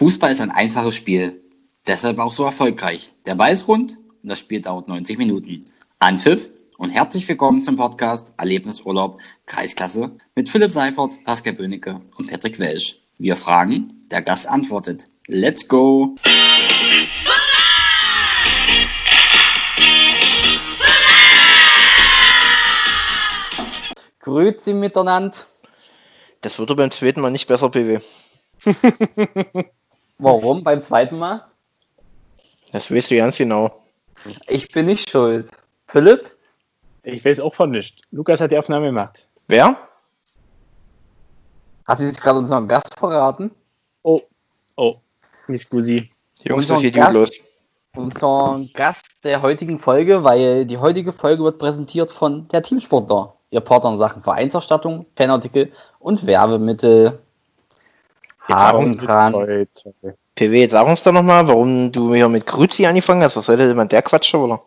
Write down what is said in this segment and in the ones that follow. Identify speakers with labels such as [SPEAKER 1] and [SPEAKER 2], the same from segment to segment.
[SPEAKER 1] Fußball ist ein einfaches Spiel, deshalb auch so erfolgreich. Der Ball ist rund und das Spiel dauert 90 Minuten. Anpfiff und herzlich willkommen zum Podcast Erlebnisurlaub Kreisklasse mit Philipp Seifert, Pascal Böhnecke und Patrick Welsch. Wir fragen, der Gast antwortet. Let's go!
[SPEAKER 2] Grüezi miteinander.
[SPEAKER 3] Das wird beim zweiten Mal nicht besser, BW.
[SPEAKER 2] Warum beim zweiten Mal?
[SPEAKER 3] Das weißt du ganz genau.
[SPEAKER 2] Ich bin nicht schuld. Philipp?
[SPEAKER 4] Ich weiß auch von nichts. Lukas hat die Aufnahme gemacht.
[SPEAKER 3] Wer?
[SPEAKER 2] Hat sie sich gerade unseren Gast verraten?
[SPEAKER 4] Oh, oh, Miss Gusi.
[SPEAKER 3] Jungs,
[SPEAKER 2] Unser
[SPEAKER 3] das geht
[SPEAKER 2] Gast-
[SPEAKER 3] gut los.
[SPEAKER 2] Unser Gast der heutigen Folge, weil die heutige Folge wird präsentiert von der Teamsportler. Ihr Partner in Sachen Vereinserstattung, Fanartikel und Werbemittel. Haaren dran.
[SPEAKER 3] PW, jetzt sag uns doch nochmal, warum du hier mit Grüzi angefangen hast. Was soll denn der Quatsch, oder?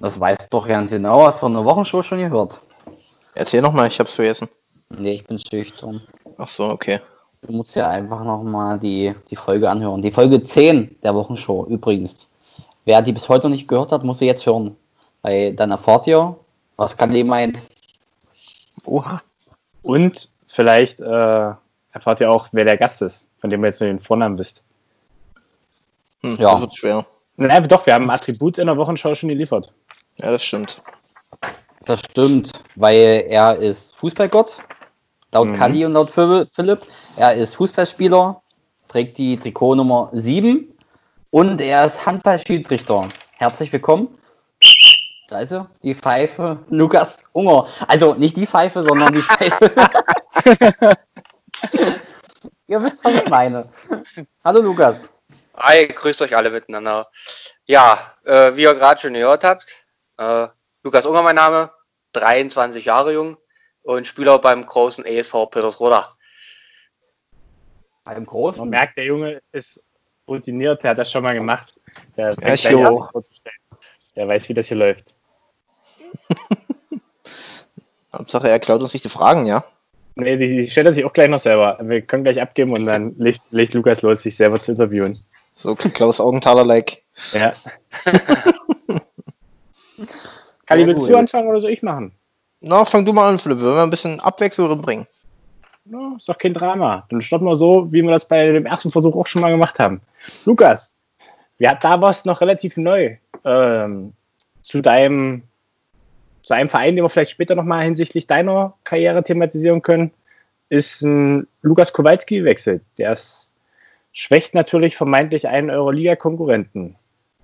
[SPEAKER 2] Das weißt du doch ganz genau, hast du von der Wochenshow schon gehört.
[SPEAKER 3] Erzähl nochmal, ich hab's vergessen.
[SPEAKER 2] Nee, ich bin schüchtern.
[SPEAKER 3] Ach so, okay.
[SPEAKER 2] Du musst ja einfach nochmal die, die Folge anhören. Die Folge 10 der Wochenshow übrigens. Wer die bis heute noch nicht gehört hat, muss sie jetzt hören. Weil dann erfahrt ihr, was Kalli meint.
[SPEAKER 3] Oha.
[SPEAKER 4] Und vielleicht äh, erfahrt ihr auch, wer der Gast ist, von dem ihr jetzt nur den Vornamen wisst.
[SPEAKER 3] Hm,
[SPEAKER 2] Ja.
[SPEAKER 3] Das wird schwer.
[SPEAKER 4] Nein, doch, wir haben ein Attribut in der Wochenschau schon geliefert.
[SPEAKER 3] Ja, das stimmt.
[SPEAKER 2] Das stimmt, weil er ist Fußballgott, laut
[SPEAKER 4] Mhm.
[SPEAKER 2] Kalli und laut Phil- Philipp. Er ist Fußballspieler, trägt die Trikotnummer 7 und er ist Handballschiedsrichter. Herzlich willkommen. Da ist er, die Pfeife Lukas Unger. Also nicht die Pfeife, sondern die Pfeife. Ihr wisst, was ich meine. Hallo Lukas.
[SPEAKER 5] Hi, grüßt euch alle miteinander. Ja, äh, wie ihr gerade schon gehört habt, äh, Lukas Unger mein Name, 23 Jahre jung und Spieler beim großen ESV Petersroda.
[SPEAKER 2] Beim
[SPEAKER 4] Man
[SPEAKER 2] Großen.
[SPEAKER 4] merkt, der Junge ist routiniert, der hat das schon mal gemacht. Der,
[SPEAKER 3] Ja,
[SPEAKER 4] der weiß, wie das hier läuft.
[SPEAKER 3] Hauptsache, er klaut uns nicht die Fragen, ja?
[SPEAKER 4] Nee, die, die stellt er sich auch gleich noch selber. Wir können gleich abgeben und dann legt, legt Lukas los, sich selber zu interviewen.
[SPEAKER 3] So Klaus Augenthaler-like.
[SPEAKER 4] Ja. Kali,
[SPEAKER 2] Sehr
[SPEAKER 4] willst
[SPEAKER 2] gut.
[SPEAKER 4] du anfangen oder soll ich machen?
[SPEAKER 3] Na, fang du mal an, Philipp. Wir wollen ein bisschen Abwechslung bringen.
[SPEAKER 4] Ja, ist doch kein Drama. Dann starten wir so, wie wir das bei dem ersten Versuch auch schon mal gemacht haben. Lukas, ja, da warst du noch relativ neu ähm, zu deinem zu einem Verein, den wir vielleicht später nochmal hinsichtlich deiner Karriere thematisieren können, ist ein Lukas Kowalski gewechselt. Der schwächt natürlich vermeintlich einen eurer Liga-Konkurrenten.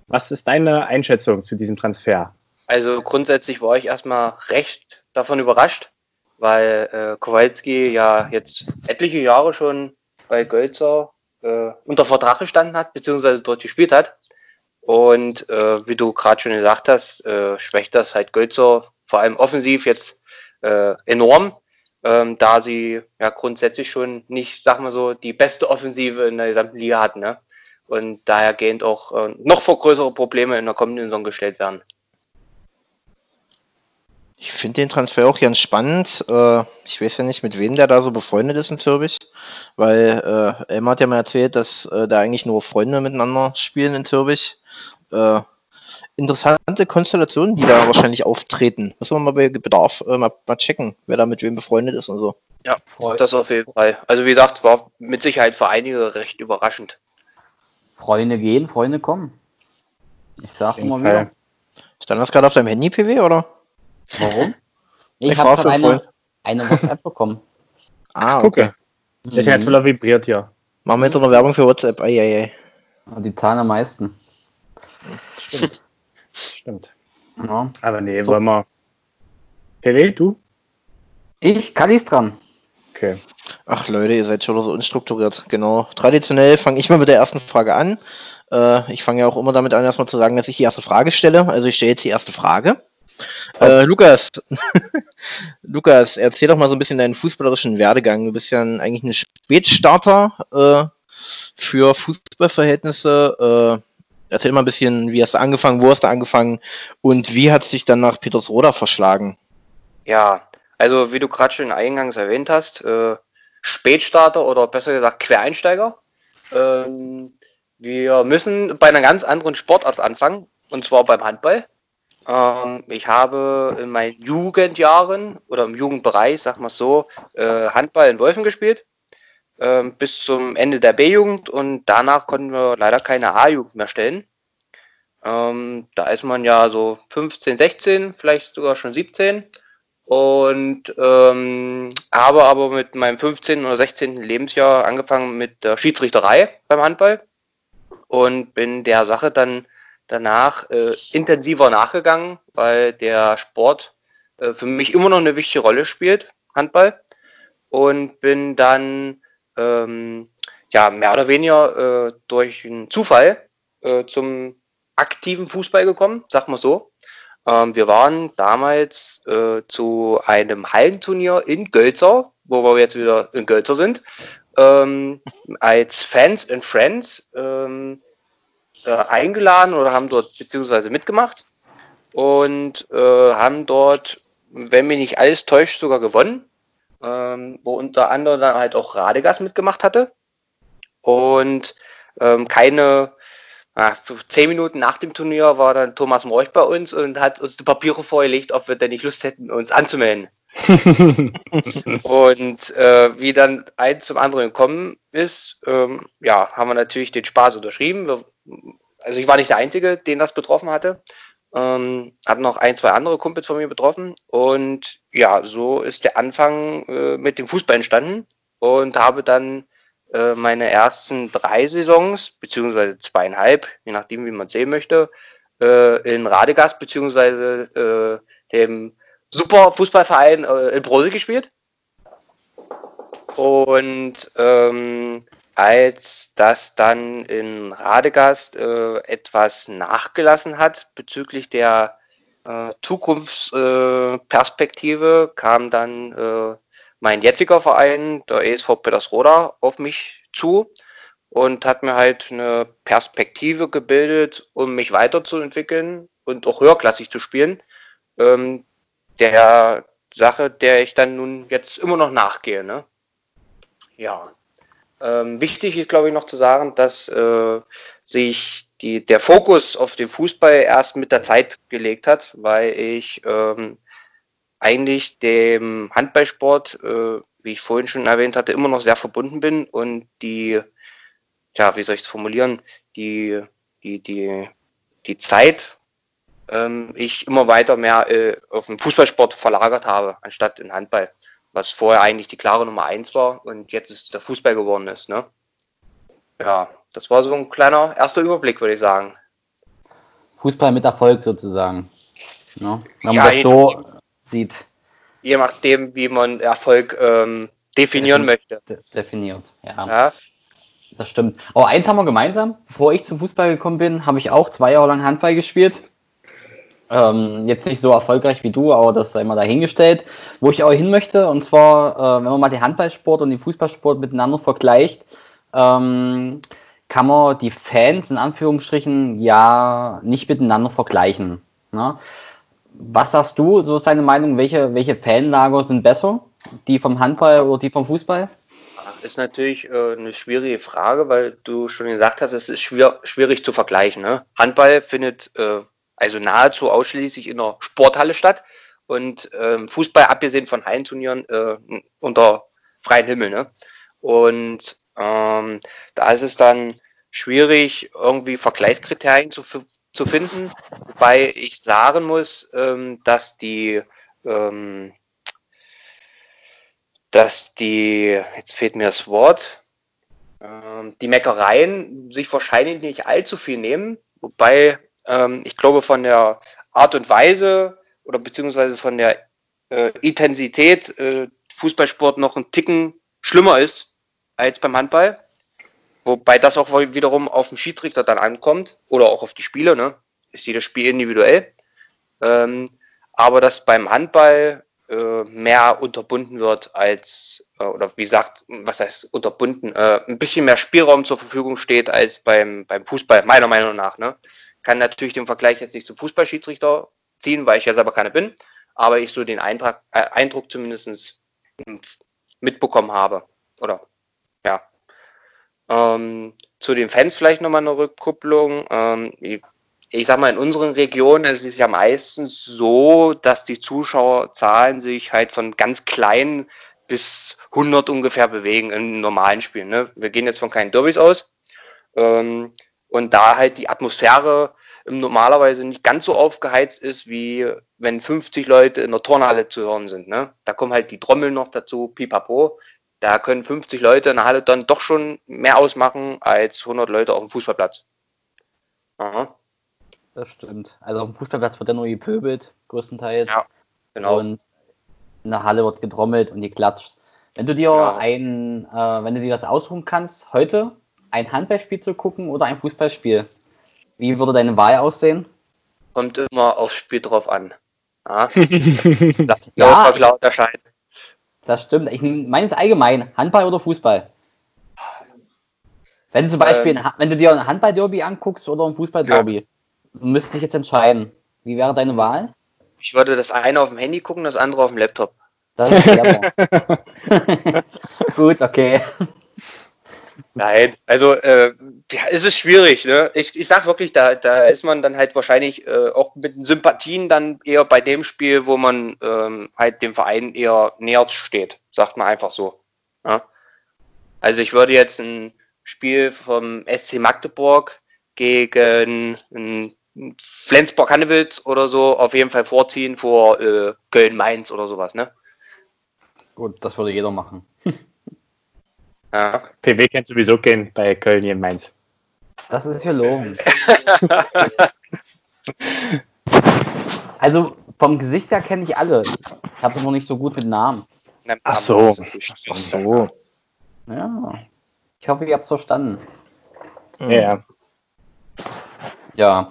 [SPEAKER 4] Was ist deine Einschätzung zu diesem Transfer?
[SPEAKER 5] Also grundsätzlich war ich erstmal recht davon überrascht, weil äh, Kowalski ja jetzt etliche Jahre schon bei Gölzer äh, unter Vertrag gestanden hat, beziehungsweise dort gespielt hat. Und äh, wie du gerade schon gesagt hast, äh, schwächt das halt Gölzer vor allem offensiv jetzt äh, enorm, ähm, da sie ja grundsätzlich schon nicht, sag mal so, die beste Offensive in der gesamten Liga hatten. Ne? Und dahergehend auch äh, noch vor größere Probleme in der kommenden Saison gestellt werden.
[SPEAKER 3] Ich finde den Transfer auch ganz spannend. Äh, ich weiß ja nicht, mit wem der da so befreundet ist in Zürich. Weil äh, Elmar hat ja mal erzählt, dass äh, da eigentlich nur Freunde miteinander spielen in Zürich. Äh, interessante Konstellationen, die da wahrscheinlich auftreten. Müssen wir mal bei Bedarf äh, mal, mal checken, wer da mit wem befreundet ist und so.
[SPEAKER 2] Freu
[SPEAKER 5] Das auf jeden Fall. Also wie gesagt, war mit Sicherheit für einige recht überraschend.
[SPEAKER 2] Freunde gehen, Freunde kommen. Ich sag's immer wieder.
[SPEAKER 3] Stand das gerade auf deinem Handy, PW, oder?
[SPEAKER 2] Warum?
[SPEAKER 3] Ich
[SPEAKER 2] Ich habe
[SPEAKER 3] für
[SPEAKER 2] eine, eine WhatsApp bekommen.
[SPEAKER 3] Ah, okay.
[SPEAKER 4] Gucke. Deswegen hat es wohl vibriert hier.
[SPEAKER 3] Machen wir jetzt noch Werbung für WhatsApp. Eieiei.
[SPEAKER 2] Mhm. Die zahlen am meisten.
[SPEAKER 4] Stimmt. Stimmt.
[SPEAKER 2] Ja.
[SPEAKER 4] Aber nee,
[SPEAKER 2] So.
[SPEAKER 4] wollen wir. PW, du?
[SPEAKER 2] Ich, Kallis dran.
[SPEAKER 4] Okay.
[SPEAKER 3] Ach Leute, ihr seid schon so unstrukturiert. Genau. Traditionell fange ich mal mit der ersten Frage an. Äh, ich fange ja auch immer damit an, erstmal zu sagen, dass ich die erste Frage stelle. Also ich stelle jetzt die erste Frage. Äh, Lukas, Lukas, erzähl doch mal so ein bisschen deinen fußballerischen Werdegang. Du bist ja ein, eigentlich ein Spätstarter äh, für Fußballverhältnisse. Äh, erzähl mal ein bisschen, wie hast du angefangen, wo hast du angefangen und wie hat es dich dann nach Petersroda verschlagen?
[SPEAKER 5] Ja, also wie du gerade schon eingangs erwähnt hast, äh, Spätstarter oder besser gesagt Quereinsteiger. Ähm, wir müssen bei einer ganz anderen Sportart anfangen, und zwar beim Handball. Ähm, ich habe in meinen Jugendjahren oder im Jugendbereich, sag mal so, äh, Handball in Wolfen gespielt. Ähm, bis zum Ende der B-Jugend und danach konnten wir leider keine A-Jugend mehr stellen. Ähm, da ist man ja so 15, 16, vielleicht sogar schon 17. Und ähm, habe aber mit meinem 15. oder 16. Lebensjahr angefangen mit der Schiedsrichterei beim Handball und bin der Sache dann danach äh, intensiver nachgegangen, weil der Sport äh, für mich immer noch eine wichtige Rolle spielt, Handball. Und bin dann ähm, ja mehr oder weniger äh, durch einen Zufall äh, zum aktiven Fußball gekommen, sag mal so. Ähm, wir waren damals äh, zu einem Hallenturnier in Gölzer, wo wir jetzt wieder in Gölzer sind, ähm, als Fans and Friends ähm, äh, eingeladen oder haben dort beziehungsweise mitgemacht und äh, haben dort, wenn mich nicht alles täuscht, sogar gewonnen, ähm, wo unter anderem dann halt auch Radegas mitgemacht hatte und ähm, keine Ah, zehn Minuten nach dem Turnier war dann Thomas Morch bei uns und hat uns die Papiere vorgelegt, ob wir denn nicht Lust hätten, uns anzumelden. und äh, wie dann eins zum anderen gekommen ist, ähm, ja, haben wir natürlich den Spaß unterschrieben. Wir, also ich war nicht der Einzige, den das betroffen hatte. Ähm, hatten noch ein, zwei andere Kumpels von mir betroffen. Und ja, so ist der Anfang äh, mit dem Fußball entstanden und habe dann äh, meine ersten drei Saisons, beziehungsweise zweieinhalb, je nachdem, wie man sehen möchte, äh, in Radegast, beziehungsweise äh, dem Super Fußballverein äh, in Brose gespielt. Und ähm, als das dann in Radegast äh, etwas nachgelassen hat bezüglich der äh, Zukunftsperspektive, kam dann äh, mein jetziger Verein, der ESV Petersroda, auf mich zu und hat mir halt eine Perspektive gebildet, um mich weiterzuentwickeln und auch höherklassig zu spielen. Ähm, der Sache, der ich dann nun jetzt immer noch nachgehe. Ne? Ja. Ähm, wichtig ist, glaube ich, noch zu sagen, dass äh, sich die, der Fokus auf den Fußball erst mit der Zeit gelegt hat, weil ich ähm, eigentlich dem Handballsport, äh, wie ich vorhin schon erwähnt hatte, immer noch sehr verbunden bin und die, ja, wie soll ich es formulieren, die, die, die, die Zeit ähm, ich immer weiter mehr äh, auf den Fußballsport verlagert habe, anstatt in Handball. Was vorher eigentlich die klare Nummer eins war und jetzt ist der Fußball geworden ist, ne? Ja, das war so ein kleiner erster Überblick, würde ich sagen.
[SPEAKER 2] Fußball mit Erfolg sozusagen. Ne? Wenn man ja, das so sieht.
[SPEAKER 5] Je nachdem, wie man Erfolg ähm, definieren möchte.
[SPEAKER 2] definiert, ja. ja. Das stimmt. Aber eins haben wir gemeinsam. Bevor ich zum Fußball gekommen bin, habe ich auch zwei Jahre lang Handball gespielt. Ähm, jetzt nicht so erfolgreich wie du, aber das sei mal dahingestellt. Wo ich auch hin möchte, und zwar, äh, wenn man mal den Handballsport und den Fußballsport miteinander vergleicht, ähm, kann man die Fans in Anführungsstrichen ja nicht miteinander vergleichen. Ne? Was sagst du, so ist deine Meinung, welche, welche Fanlager sind besser? Die vom Handball oder die vom Fußball?
[SPEAKER 5] Ist natürlich äh, eine schwierige Frage, weil du schon gesagt hast, es ist schwer, schwierig zu vergleichen. Ne? Handball findet äh, also nahezu ausschließlich in der Sporthalle statt und ähm, Fußball, abgesehen von Hallenturnieren, äh, unter freiem Himmel. Ne? Und ähm, da ist es dann schwierig, irgendwie Vergleichskriterien zu, zu finden, wobei ich sagen muss, ähm, dass die ähm, dass die, jetzt fehlt mir das Wort, ähm, die Meckereien sich wahrscheinlich nicht allzu viel nehmen, wobei ähm, ich glaube von der Art und Weise oder beziehungsweise von der äh, Intensität äh, Fußballsport noch ein Ticken schlimmer ist als beim Handball. Wobei das auch wiederum auf den Schiedsrichter dann ankommt oder auch auf die Spieler, ne? Ist jedes Spiel individuell. Ähm, aber dass beim Handball äh, mehr unterbunden wird als, äh, oder wie gesagt, was heißt unterbunden, äh, ein bisschen mehr Spielraum zur Verfügung steht als beim, beim Fußball, meiner Meinung nach. Ne? Kann natürlich den Vergleich jetzt nicht zum Fußballschiedsrichter ziehen, weil ich ja selber keine bin, aber ich so den Eintrag, äh, Eindruck zumindest mitbekommen habe. Oder ja, Ähm, zu den Fans vielleicht nochmal eine Rückkupplung. Ähm, ich, ich sag mal, in unseren Regionen ist es ja meistens so, dass die Zuschauerzahlen sich halt von ganz klein bis 100 ungefähr bewegen in normalen Spielen. Ne? Wir gehen jetzt von keinen Derbys aus. Ähm, und da halt die Atmosphäre normalerweise nicht ganz so aufgeheizt ist, wie wenn 50 Leute in der Turnhalle zu hören sind. Ne? Da kommen halt die Trommeln noch dazu, pipapo. Da können 50 Leute in der Halle dann doch schon mehr ausmachen als 100 Leute auf dem Fußballplatz.
[SPEAKER 2] Aha. Das stimmt. Also auf dem Fußballplatz wird ja nur gepöbelt, größtenteils.
[SPEAKER 5] Ja, genau.
[SPEAKER 2] Und in der Halle wird getrommelt und geklatscht. Wenn du dir
[SPEAKER 5] Ja.
[SPEAKER 2] ein, äh, wenn du dir das aussuchen kannst, heute ein Handballspiel zu gucken oder ein Fußballspiel, wie würde deine Wahl aussehen?
[SPEAKER 5] Kommt immer aufs Spiel drauf an. Ja,
[SPEAKER 2] Ja.
[SPEAKER 5] ja. verklaut erscheint.
[SPEAKER 2] Das stimmt. Ich meine es allgemein, Handball oder Fußball? Wenn zum Beispiel,
[SPEAKER 5] Ähm.
[SPEAKER 2] wenn du dir ein Handball-Derby anguckst oder ein Fußball-Derby, du müsstest dich jetzt entscheiden. Wie wäre deine Wahl?
[SPEAKER 5] Ich würde das eine auf dem Handy gucken, das andere auf dem Laptop.
[SPEAKER 2] Das ist. Gut, okay.
[SPEAKER 5] Nein, also äh, ja, es ist schwierig. Ne? Ich, ich sag wirklich, da, da ist man dann halt wahrscheinlich äh, auch mit den Sympathien dann eher bei dem Spiel, wo man ähm, halt dem Verein eher näher steht, sagt man einfach so. Ja? Also ich würde jetzt ein Spiel vom SC Magdeburg gegen Flensburg-Hannewitz oder so auf jeden Fall vorziehen vor äh, Köln-Mainz oder sowas. Ne?
[SPEAKER 2] Gut, das würde jeder machen.
[SPEAKER 5] Ja.
[SPEAKER 4] PW kennt sowieso keinen bei Köln hier in Mainz.
[SPEAKER 2] Das ist gelogen. also vom Gesicht her kenne ich alle. Ich habe noch nicht so gut mit Namen.
[SPEAKER 4] Ach so.
[SPEAKER 3] Ach so.
[SPEAKER 2] Ja. Ich hoffe, ihr habt es verstanden.
[SPEAKER 3] Hm.
[SPEAKER 4] Ja, ja.
[SPEAKER 2] Ja.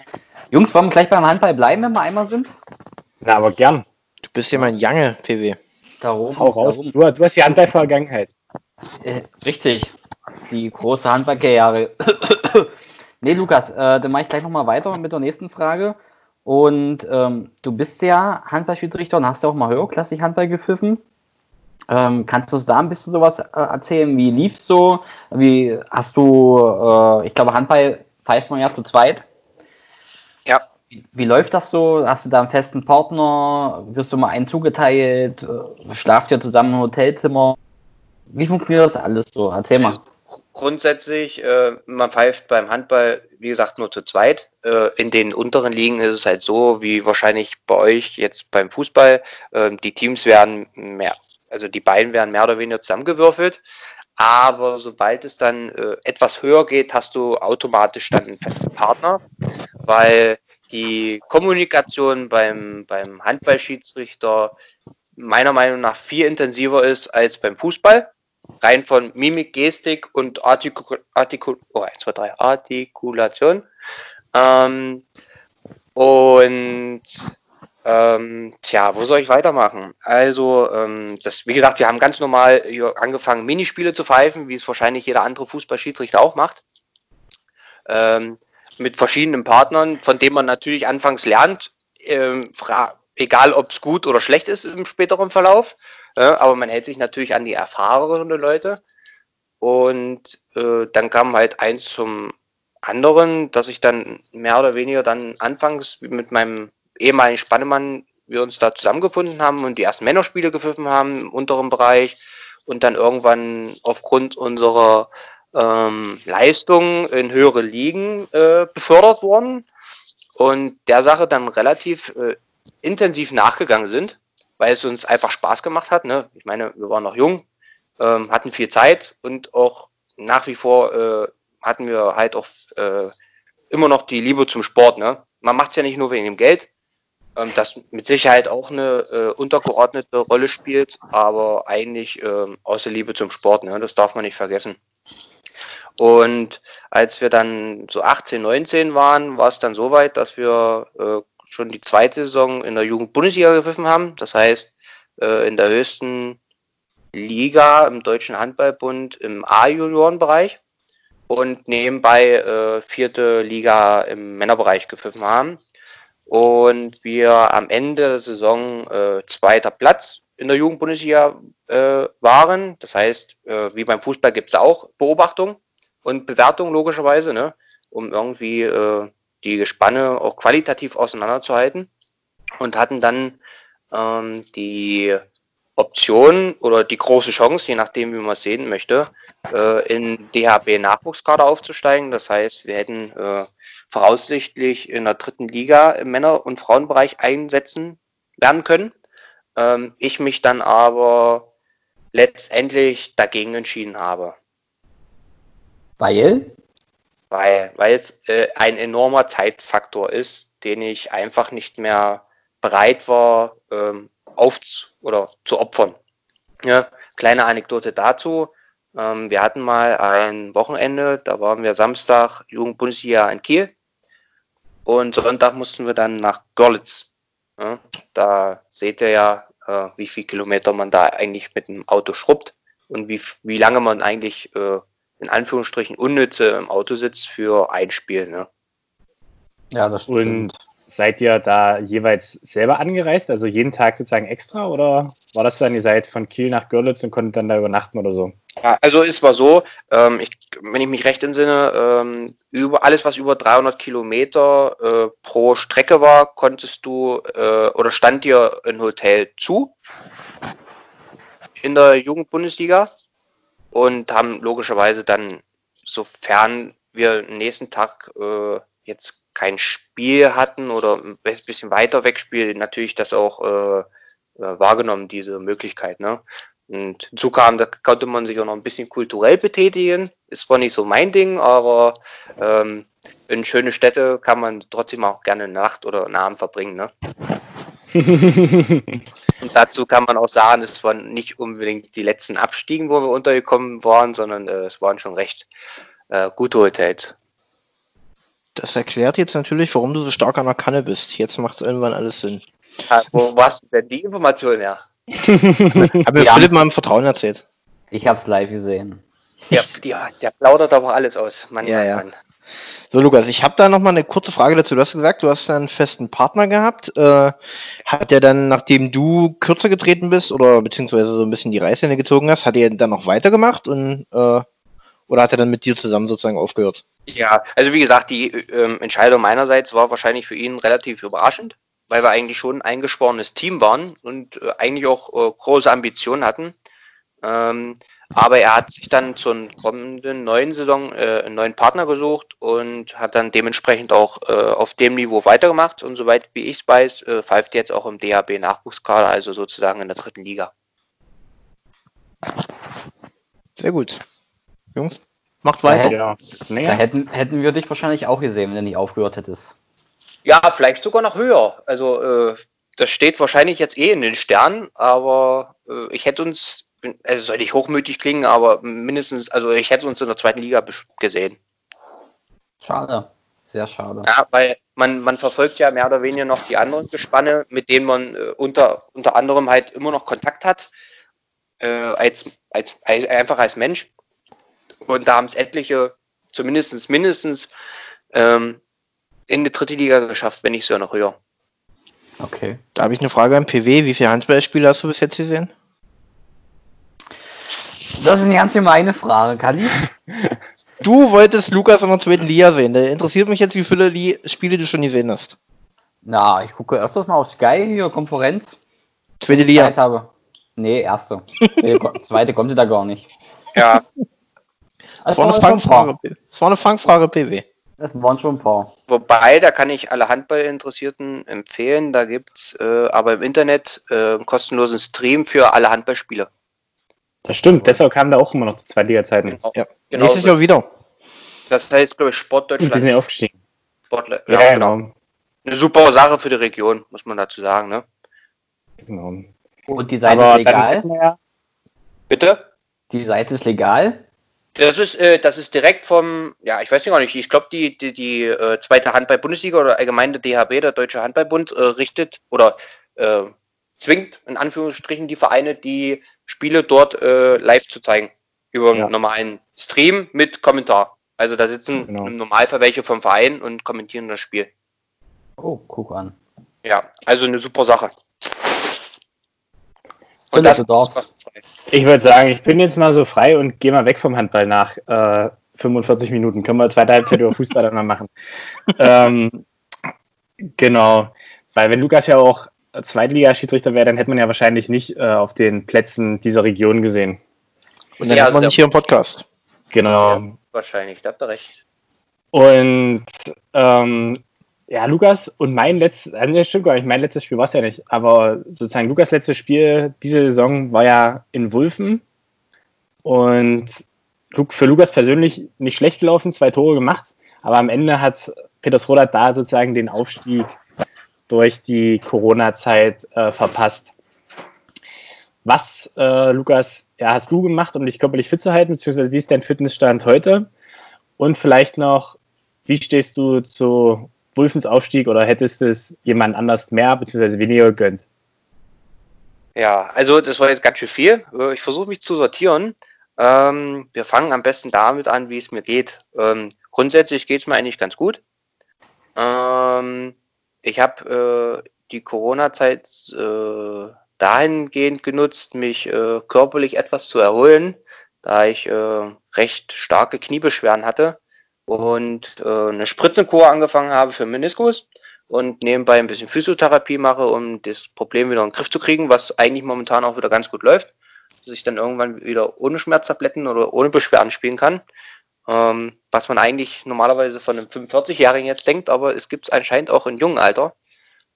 [SPEAKER 2] Jungs, wollen wir gleich beim Handball bleiben, wenn wir einmal sind?
[SPEAKER 4] Na, aber gern.
[SPEAKER 3] Du bist ja mein Jange, PW.
[SPEAKER 2] Darum.
[SPEAKER 4] Hau raus.
[SPEAKER 2] darum.
[SPEAKER 4] Du, du hast die Handball-Vergangenheit.
[SPEAKER 2] Äh, richtig. Die große Handballkarriere. nee, Lukas, äh, dann mache ich gleich nochmal weiter mit der nächsten Frage. Und ähm, du bist ja Handballschiedsrichter und hast ja auch mal höherklassig Handball gepfiffen. Ähm, kannst du uns da ein bisschen sowas äh, erzählen? Wie lief's so? Wie hast du, äh, ich glaube, Handball pfeift man ja zu zweit.
[SPEAKER 5] Ja.
[SPEAKER 2] Wie, wie läuft das so? Hast du da einen festen Partner? Wirst du mal einen zugeteilt? Schlaft ihr zusammen im Hotelzimmer? Wie funktioniert das alles so? Erzähl mal.
[SPEAKER 5] Grundsätzlich, äh, man pfeift beim Handball, wie gesagt, nur zu zweit. Äh, in den unteren Ligen ist es halt so, wie wahrscheinlich bei euch jetzt beim Fußball. Äh, die Teams werden mehr, also die beiden werden mehr oder weniger zusammengewürfelt. Aber sobald es dann äh, etwas höher geht, hast du automatisch dann einen festen Partner, weil die Kommunikation beim, beim Handballschiedsrichter meiner Meinung nach viel intensiver ist als beim Fußball rein von Mimik, Gestik und Artiku Artiku oh, 1, 2, 3, Artikulation. Ähm, und ähm, tja, wo soll ich weitermachen? Also, ähm, das, wie gesagt, wir haben ganz normal angefangen, Minispiele zu pfeifen, wie es wahrscheinlich jeder andere Fußballschiedsrichter auch macht. Ähm, mit verschiedenen Partnern, von denen man natürlich anfangs lernt, ähm, egal ob es gut oder schlecht ist im späteren Verlauf. Aber man hält sich natürlich an die erfahrenen Leute. Und äh, dann kam halt eins zum anderen, dass ich dann mehr oder weniger dann anfangs mit meinem ehemaligen Spannemann wir uns da zusammengefunden haben und die ersten Männerspiele gepfiffen haben im unteren Bereich und dann irgendwann aufgrund unserer ähm, Leistung in höhere Ligen äh, befördert worden und der Sache dann relativ äh, intensiv nachgegangen sind weil es uns einfach Spaß gemacht hat. Ne? Ich meine, wir waren noch jung, ähm, hatten viel Zeit und auch nach wie vor äh, hatten wir halt auch äh, immer noch die Liebe zum Sport. Ne? Man macht es ja nicht nur wegen dem Geld, ähm, das mit Sicherheit auch eine äh, untergeordnete Rolle spielt, aber eigentlich ähm, aus der Liebe zum Sport. Ne? Das darf man nicht vergessen. Und als wir dann so 18, 19 waren, war es dann so weit, dass wir äh, schon die zweite Saison in der Jugend-Bundesliga gepfiffen haben. Das heißt, äh, in der höchsten Liga im Deutschen Handballbund im A-Juniorenbereich und nebenbei äh, vierte Liga im Männerbereich gepfiffen haben. Und wir am Ende der Saison äh, zweiter Platz in der Jugendbundesliga äh, waren. Das heißt, äh, wie beim Fußball gibt es auch Beobachtung. und Bewertung logischerweise, ne? um irgendwie äh, die Gespanne auch qualitativ auseinanderzuhalten und hatten dann ähm, die Option oder die große Chance, je nachdem, wie man es sehen möchte, äh, in DHB-Nachwuchskader aufzusteigen. Das heißt, wir hätten äh, voraussichtlich in der dritten Liga im Männer- und Frauenbereich einsetzen werden können. Ähm, ich mich dann aber letztendlich dagegen entschieden habe.
[SPEAKER 2] Weil?
[SPEAKER 5] Weil, weil es äh, ein enormer Zeitfaktor ist, den ich einfach nicht mehr bereit war, ähm, auf oder zu opfern. Ja, kleine Anekdote dazu. Ähm, wir hatten mal ein Wochenende, da waren wir Samstag Jugendbundesliga in Kiel und Sonntag mussten wir dann nach Görlitz. Ja, da seht ihr ja, äh, wie viel Kilometer man da eigentlich mit dem Auto schrubbt und wie, wie lange man eigentlich äh, in Anführungsstrichen unnütze im Auto sitzt für ein Spiel. Ne?
[SPEAKER 2] Ja, das stimmt.
[SPEAKER 4] Und seid ihr da jeweils selber angereist, also jeden Tag sozusagen extra oder war das dann, ihr seid von Kiel nach Görlitz und konntet dann da übernachten oder so?
[SPEAKER 5] Ja, also es war so, ähm, ich, wenn ich mich recht entsinne, ähm, über alles, was über 300 Kilometer äh, pro Strecke war, konntest du äh, oder stand dir ein Hotel zu in der Jugendbundesliga und haben logischerweise dann, sofern wir nächsten Tag äh, jetzt kein Spiel hatten oder ein bisschen weiter weg spielen, natürlich das auch äh, äh, wahrgenommen, diese Möglichkeit. Ne? Und hinzu kam, da konnte man sich auch noch ein bisschen kulturell betätigen. Ist zwar nicht so mein Ding, aber ähm, in schöne Städte kann man trotzdem auch gerne Nacht oder einen Abend verbringen. Ne? Und dazu kann man auch sagen, es waren nicht unbedingt die letzten Abstiegen, wo wir untergekommen waren, sondern äh, es waren schon recht äh, gute Hotels.
[SPEAKER 3] Das erklärt jetzt natürlich, warum du so stark an der Kanne bist. Jetzt macht es irgendwann alles Sinn.
[SPEAKER 5] Ja, wo hast du denn die Information her?
[SPEAKER 3] Habe mir
[SPEAKER 2] Ja.
[SPEAKER 3] Philipp mal im Vertrauen erzählt.
[SPEAKER 2] Ich hab's live gesehen.
[SPEAKER 5] Ja, der, der plaudert aber alles aus. Mann,
[SPEAKER 3] Ja,
[SPEAKER 5] Mann,
[SPEAKER 3] ja.
[SPEAKER 5] Mann.
[SPEAKER 3] So, Lukas, ich habe da noch mal eine kurze Frage dazu. Du hast gesagt, du hast einen festen Partner gehabt. Äh, hat der dann, nachdem du kürzer getreten bist oder beziehungsweise so ein bisschen die Reißleine gezogen hast, hat er dann noch weitergemacht und äh, oder hat er dann mit dir zusammen sozusagen aufgehört?
[SPEAKER 5] Ja, also wie gesagt, die ähm, Entscheidung meinerseits war wahrscheinlich für ihn relativ überraschend, weil wir eigentlich schon ein eingesporenes Team waren und äh, eigentlich auch äh, große Ambitionen hatten. Ähm, aber er hat sich dann zur kommenden neuen Saison äh, einen neuen Partner gesucht und hat dann dementsprechend auch äh, auf dem Niveau weitergemacht. Und soweit wie ich es weiß, äh, pfeift jetzt auch im DHB-Nachwuchskader, also sozusagen in der dritten Liga.
[SPEAKER 3] Sehr gut. Jungs, macht
[SPEAKER 2] Da
[SPEAKER 3] weiter.
[SPEAKER 2] hätte-
[SPEAKER 4] Ja.
[SPEAKER 2] Da
[SPEAKER 4] Naja,
[SPEAKER 2] hätten, hätten wir dich wahrscheinlich auch gesehen, wenn du nicht aufgehört hättest.
[SPEAKER 5] Ja, vielleicht sogar noch höher. Also äh, das steht wahrscheinlich jetzt eh in den Sternen, aber äh, ich hätte uns, also soll nicht hochmütig klingen, aber mindestens, also ich hätte uns in der zweiten Liga gesehen.
[SPEAKER 2] Schade. Sehr schade.
[SPEAKER 5] Ja, weil man, man verfolgt ja mehr oder weniger noch die anderen Gespanne, mit denen man äh, unter, unter anderem halt immer noch Kontakt hat, äh, als, als, als, einfach als Mensch. Und da haben es etliche, zumindest mindestens, ähm, in die dritte Liga geschafft, wenn nicht sogar noch höher.
[SPEAKER 2] Okay.
[SPEAKER 3] Da habe ich eine Frage an PW. Wie viele Handballspiele hast du bis jetzt gesehen?
[SPEAKER 2] Das ist eine ganz gemeine Frage, Kali.
[SPEAKER 3] Du wolltest Lukas in der zweiten Liga sehen. Da interessiert mich jetzt, wie viele Li Spiele du schon gesehen hast.
[SPEAKER 2] Na, ich gucke öfters mal auf Sky, hier Konkurrenz.
[SPEAKER 3] Zweite
[SPEAKER 2] Zeit
[SPEAKER 3] Liga.
[SPEAKER 2] habe. Nee, erste. Nee, zweite kommt da gar nicht.
[SPEAKER 5] Ja,
[SPEAKER 3] Das
[SPEAKER 2] Also,
[SPEAKER 3] war eine. Fangfrage. Das war eine Fangfrage, PW.
[SPEAKER 2] Das waren schon ein paar.
[SPEAKER 5] Wobei, da kann ich alle Handballinteressierten empfehlen. Da gibt's äh, aber im Internet äh, einen kostenlosen Stream für alle Handballspiele.
[SPEAKER 4] Das stimmt. Deshalb kamen da auch immer noch die Zweitliga-Zeiten.
[SPEAKER 3] Ja.
[SPEAKER 5] Genau.
[SPEAKER 3] Nächstes Jahr wieder.
[SPEAKER 5] Das heißt, glaube ich, Sport
[SPEAKER 4] Und die sind ja aufgestiegen.
[SPEAKER 5] Sportler.
[SPEAKER 4] Ja, genau.
[SPEAKER 5] Eine super Sache für die Region, muss man dazu sagen. Ne?
[SPEAKER 4] genau.
[SPEAKER 2] Und die Seite
[SPEAKER 4] Aber
[SPEAKER 2] ist legal?
[SPEAKER 4] ja,
[SPEAKER 5] Bitte?
[SPEAKER 2] Die Seite ist legal?
[SPEAKER 5] Das ist, äh, das ist direkt vom, ja, ich weiß nicht gar nicht, ich glaube, die, die, die äh, zweite Handball-Bundesliga oder allgemein der DHB, der Deutsche Handballbund, äh, richtet oder äh, zwingt in Anführungsstrichen die Vereine, die Spiele dort äh, live zu zeigen. Über einen
[SPEAKER 4] Ja.
[SPEAKER 5] normalen Stream mit Kommentar. Also da sitzen
[SPEAKER 4] Genau.
[SPEAKER 5] im Normalfall welche vom Verein und kommentieren das Spiel.
[SPEAKER 2] Oh, guck an.
[SPEAKER 5] Ja, also eine super Sache. Und das
[SPEAKER 2] darfst.
[SPEAKER 4] ich würde sagen, ich bin jetzt mal so frei und gehe mal weg vom Handball nach äh, 45 Minuten. Können wir zweite Halbzeit über Fußball dann mal machen. ähm, genau. Weil wenn Lukas ja auch Zweitligaschiedsrichter wäre, dann hätte man ja wahrscheinlich nicht äh, auf den Plätzen dieser Region gesehen.
[SPEAKER 3] Und dann
[SPEAKER 5] Ja,
[SPEAKER 3] hat man
[SPEAKER 5] sehr-
[SPEAKER 3] nicht hier im Podcast.
[SPEAKER 4] Genau.
[SPEAKER 5] Ja, wahrscheinlich, da habt ihr recht.
[SPEAKER 4] Und ähm, ja, Lukas und mein letztes, äh, nee, stimmt gar nicht, mein letztes Spiel war es ja nicht, aber sozusagen Lukas letztes Spiel diese Saison war ja in Wulfen und für Lukas persönlich nicht schlecht gelaufen, zwei Tore gemacht, aber am Ende hat Petersroda da sozusagen den Aufstieg durch die Corona-Zeit äh, verpasst. Was, äh, Lukas, ja, hast du gemacht, um dich körperlich fit zu halten, beziehungsweise wie ist dein Fitnessstand heute? Und vielleicht noch, wie stehst du zu Wulfens Aufstieg oder hättest es jemand anders mehr bzw. weniger gegönnt?
[SPEAKER 5] Ja, also das war jetzt ganz schön viel. Äh, Ich versuche mich zu sortieren. Ähm, wir fangen am besten damit an, wie es mir geht. Ähm, grundsätzlich geht es mir eigentlich ganz gut. Ähm, ich habe äh, die Corona-Zeit äh, dahingehend genutzt, mich äh, körperlich etwas zu erholen, da ich äh, recht starke Kniebeschwerden hatte und äh, eine Spritzenkur angefangen habe für Meniskus und nebenbei ein bisschen Physiotherapie mache, um das Problem wieder in den Griff zu kriegen, was eigentlich momentan auch wieder ganz gut läuft, dass ich dann irgendwann wieder ohne Schmerztabletten oder ohne Beschwerden spielen kann. Ähm, was man eigentlich normalerweise von einem 45-Jährigen jetzt denkt, aber es gibt es anscheinend auch im jungen Alter.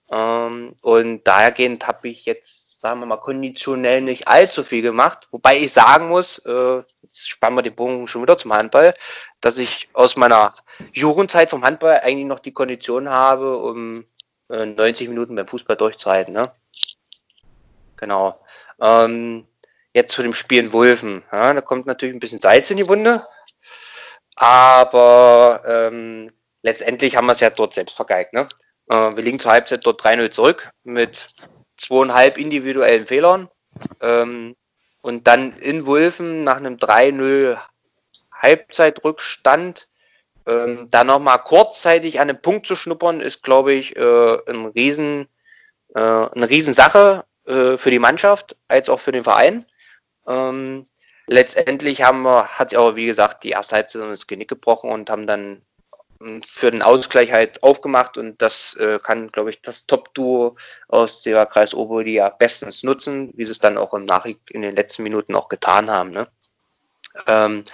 [SPEAKER 5] Ähm, und dahergehend habe ich jetzt, sagen wir mal, konditionell nicht allzu viel gemacht. Wobei ich sagen muss, äh, jetzt spannen wir den Bogen schon wieder zum Handball, dass ich aus meiner Jugendzeit vom Handball eigentlich noch die Kondition habe, um äh, 90 Minuten beim Fußball durchzuhalten. Ne? Genau. Ähm, jetzt zu dem Spiel in Wulfen. Ja, da kommt natürlich ein bisschen Salz in die Wunde. Aber ähm, letztendlich haben wir es ja dort selbst vergeigt. Ne? Äh, wir liegen zur Halbzeit dort 3-0 zurück mit zweieinhalb individuellen Fehlern. Ähm, und dann in Wulfen nach einem 3-0 Halbzeitrückstand ähm, da nochmal kurzzeitig an den Punkt zu schnuppern, ist, glaube ich, äh, ein Riesen, äh, eine Riesensache äh, für die Mannschaft als auch für den Verein. Ähm, letztendlich haben wir, hat aber wie gesagt die erste Halbzeit uns das Genick gebrochen und haben dann ähm, für den Ausgleich halt aufgemacht und das äh, kann, glaube ich, das Top-Duo aus der Kreis Oberliga bestens nutzen, wie sie es dann auch im Nachhinein in den letzten Minuten auch getan haben. Ne? Ähm,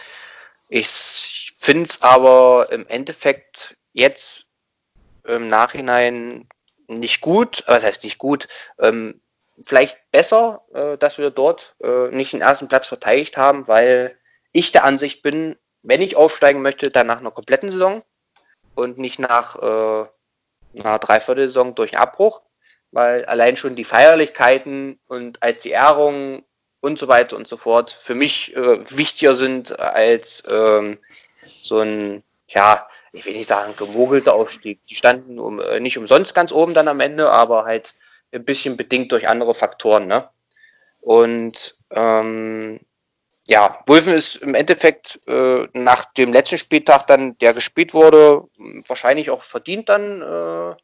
[SPEAKER 5] ich finde es aber im Endeffekt jetzt im Nachhinein nicht gut, was heißt nicht gut, ähm, vielleicht besser, äh, dass wir dort äh, nicht den ersten Platz verteidigt haben, weil ich der Ansicht bin, wenn ich aufsteigen möchte, dann nach einer kompletten Saison und nicht nach äh, einer Dreiviertelsaison durch einen Abbruch, weil allein schon die Feierlichkeiten und als die Ehrung und so weiter und so fort für mich äh, wichtiger sind als ähm, so ein, ja, ich will nicht sagen gemogelter Aufstieg. Die standen um, äh, nicht umsonst ganz oben dann am Ende, aber halt ein bisschen bedingt durch andere Faktoren. Ne? Und ähm, ja, Wulfen ist im Endeffekt äh, nach dem letzten Spieltag dann, der gespielt wurde, wahrscheinlich auch verdient dann äh,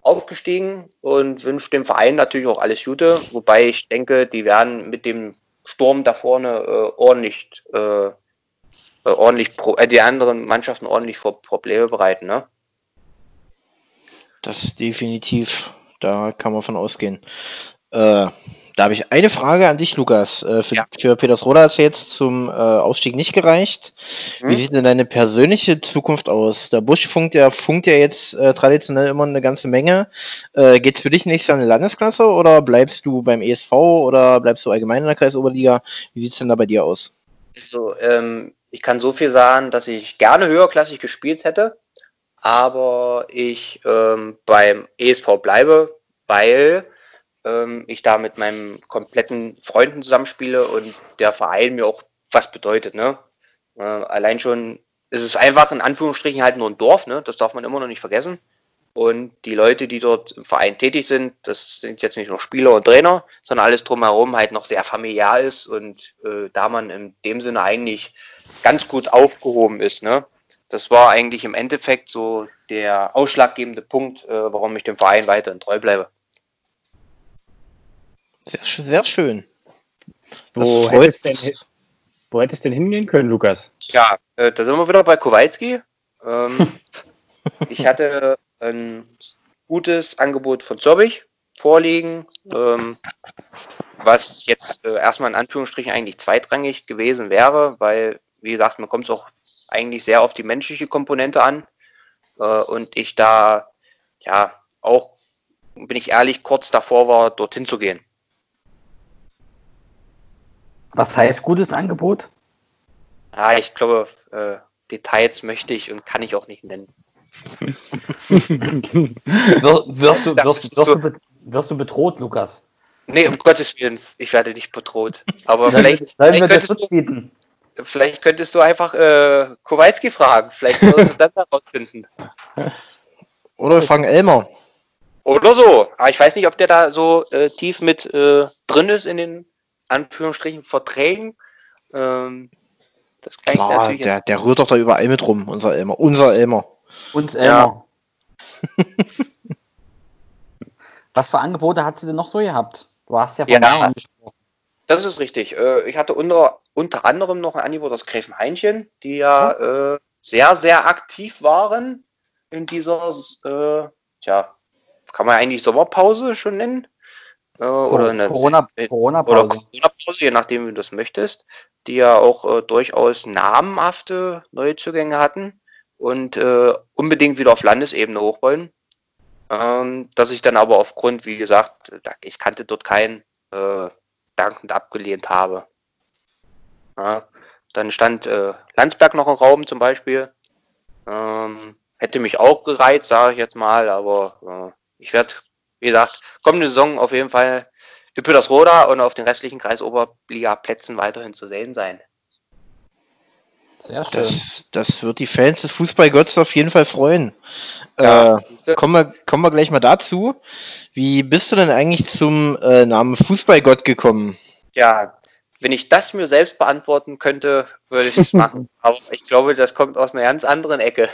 [SPEAKER 5] aufgestiegen und wünscht dem Verein natürlich auch alles Gute. Wobei ich denke, die werden mit dem Sturm da vorne äh, ordentlich, äh, äh, ordentlich äh, die anderen Mannschaften ordentlich vor Probleme bereiten. Ne?
[SPEAKER 3] Das definitiv. Da kann man von ausgehen. Äh, da habe ich eine Frage an dich, Lukas. Äh, für,
[SPEAKER 5] Ja.
[SPEAKER 3] für Petersroda ist jetzt zum äh, Aufstieg nicht gereicht. Wie
[SPEAKER 5] Hm?
[SPEAKER 3] sieht denn deine persönliche Zukunft aus? Der Busch funkt ja, funkt ja jetzt äh, traditionell immer eine ganze Menge. Äh, geht's für dich nächstes Jahr in die Landesklasse oder bleibst du beim ESV oder bleibst du allgemein in der Kreisoberliga? Wie sieht's denn da bei dir aus?
[SPEAKER 5] Also, ähm, ich kann so viel sagen, dass ich gerne höherklassig gespielt hätte, aber ich ähm, beim ESV bleibe, weil ähm, ich da mit meinem kompletten Freunden zusammenspiele und der Verein mir auch was bedeutet. Ne? Äh, allein schon, es ist einfach in Anführungsstrichen halt nur ein Dorf, ne? das darf man immer noch nicht vergessen. Und die Leute, die dort im Verein tätig sind, das sind jetzt nicht nur Spieler und Trainer, sondern alles drumherum halt noch sehr familiär ist und äh, da man in dem Sinne eigentlich ganz gut aufgehoben ist. Ne? Das war eigentlich im Endeffekt so der ausschlaggebende Punkt, äh, warum ich dem Verein weiterhin treu bleibe.
[SPEAKER 3] Sehr, sehr schön.
[SPEAKER 4] Wo hättest, denn, wo Wo hätte es denn hingehen können, Lukas?
[SPEAKER 5] Ja, äh, da sind wir wieder bei Kowalski. Ähm, ich hatte ein gutes Angebot von Zorbich vorliegen, ähm, was jetzt äh, erstmal in Anführungsstrichen eigentlich zweitrangig gewesen wäre, weil, wie gesagt, man kommt es auch eigentlich sehr auf die menschliche Komponente an. Äh, und ich da, ja, auch, bin ich ehrlich, kurz davor war, dorthin zu gehen.
[SPEAKER 2] Was heißt gutes Angebot?
[SPEAKER 5] Ja, ich glaube, äh, Details möchte ich und kann ich auch nicht nennen.
[SPEAKER 2] Wir, wirst, du, wirst, wirst,
[SPEAKER 5] du-
[SPEAKER 2] wirst du bedroht, Lukas?
[SPEAKER 5] Nee, um Gottes Willen, ich werde nicht bedroht. Aber vielleicht,
[SPEAKER 2] wir- sollen wir
[SPEAKER 5] vielleicht, könntest du? Vielleicht könntest du einfach äh, Kowalski fragen. Vielleicht wirst du dann herausfinden.
[SPEAKER 3] Oder wir fragen Elmar.
[SPEAKER 5] Oder so. Aber ich weiß nicht, ob der da so äh, tief mit äh, drin ist in den Anführungsstrichen Verträgen. Ähm, das kann ich
[SPEAKER 3] Klar,
[SPEAKER 5] natürlich
[SPEAKER 3] der,
[SPEAKER 5] jetzt.
[SPEAKER 3] der rührt doch da überall mit rum, unser Elmar. Unser Elmar.
[SPEAKER 2] Uns
[SPEAKER 5] Ja.
[SPEAKER 2] Elmar. Was für Angebote hat sie denn noch so gehabt? Du hast ja von
[SPEAKER 5] Ja.
[SPEAKER 2] mehreren gesprochen.
[SPEAKER 5] Das ist richtig. Äh, ich hatte unter, unter anderem noch ein Angebot aus Gräfenhainchen, die ja äh, sehr, sehr aktiv waren in dieser, äh, ja, kann man eigentlich Sommerpause schon nennen? Äh, oder eine
[SPEAKER 2] Corona,
[SPEAKER 5] äh,
[SPEAKER 2] Corona
[SPEAKER 5] oder
[SPEAKER 2] Pause.
[SPEAKER 5] Corona-Pause, je nachdem, wie du das möchtest, die ja auch äh, durchaus namenhafte Neuzugänge hatten und äh, unbedingt wieder auf Landesebene hoch wollen. Ähm, dass ich dann aber aufgrund, wie gesagt, ich kannte dort keinen, dankend abgelehnt habe. Ja, dann stand äh, Landsberg noch im Raum zum Beispiel. Ähm, hätte mich auch gereizt, sage ich jetzt mal, aber äh, ich werde, wie gesagt, kommende Saison auf jeden Fall für Püttersroda und auf den restlichen Kreisoberliga-Plätzen weiterhin zu sehen sein.
[SPEAKER 2] Sehr schön.
[SPEAKER 3] Das, das wird die Fans des Fußballgotts auf jeden Fall freuen.
[SPEAKER 5] Ja,
[SPEAKER 3] Äh, kommen, wir, kommen wir gleich mal dazu. Wie bist du denn eigentlich zum äh, Namen Fußballgott gekommen?
[SPEAKER 5] ja, wenn ich das mir selbst beantworten könnte, würde ich es machen. Aber ich glaube, das kommt aus einer ganz anderen Ecke.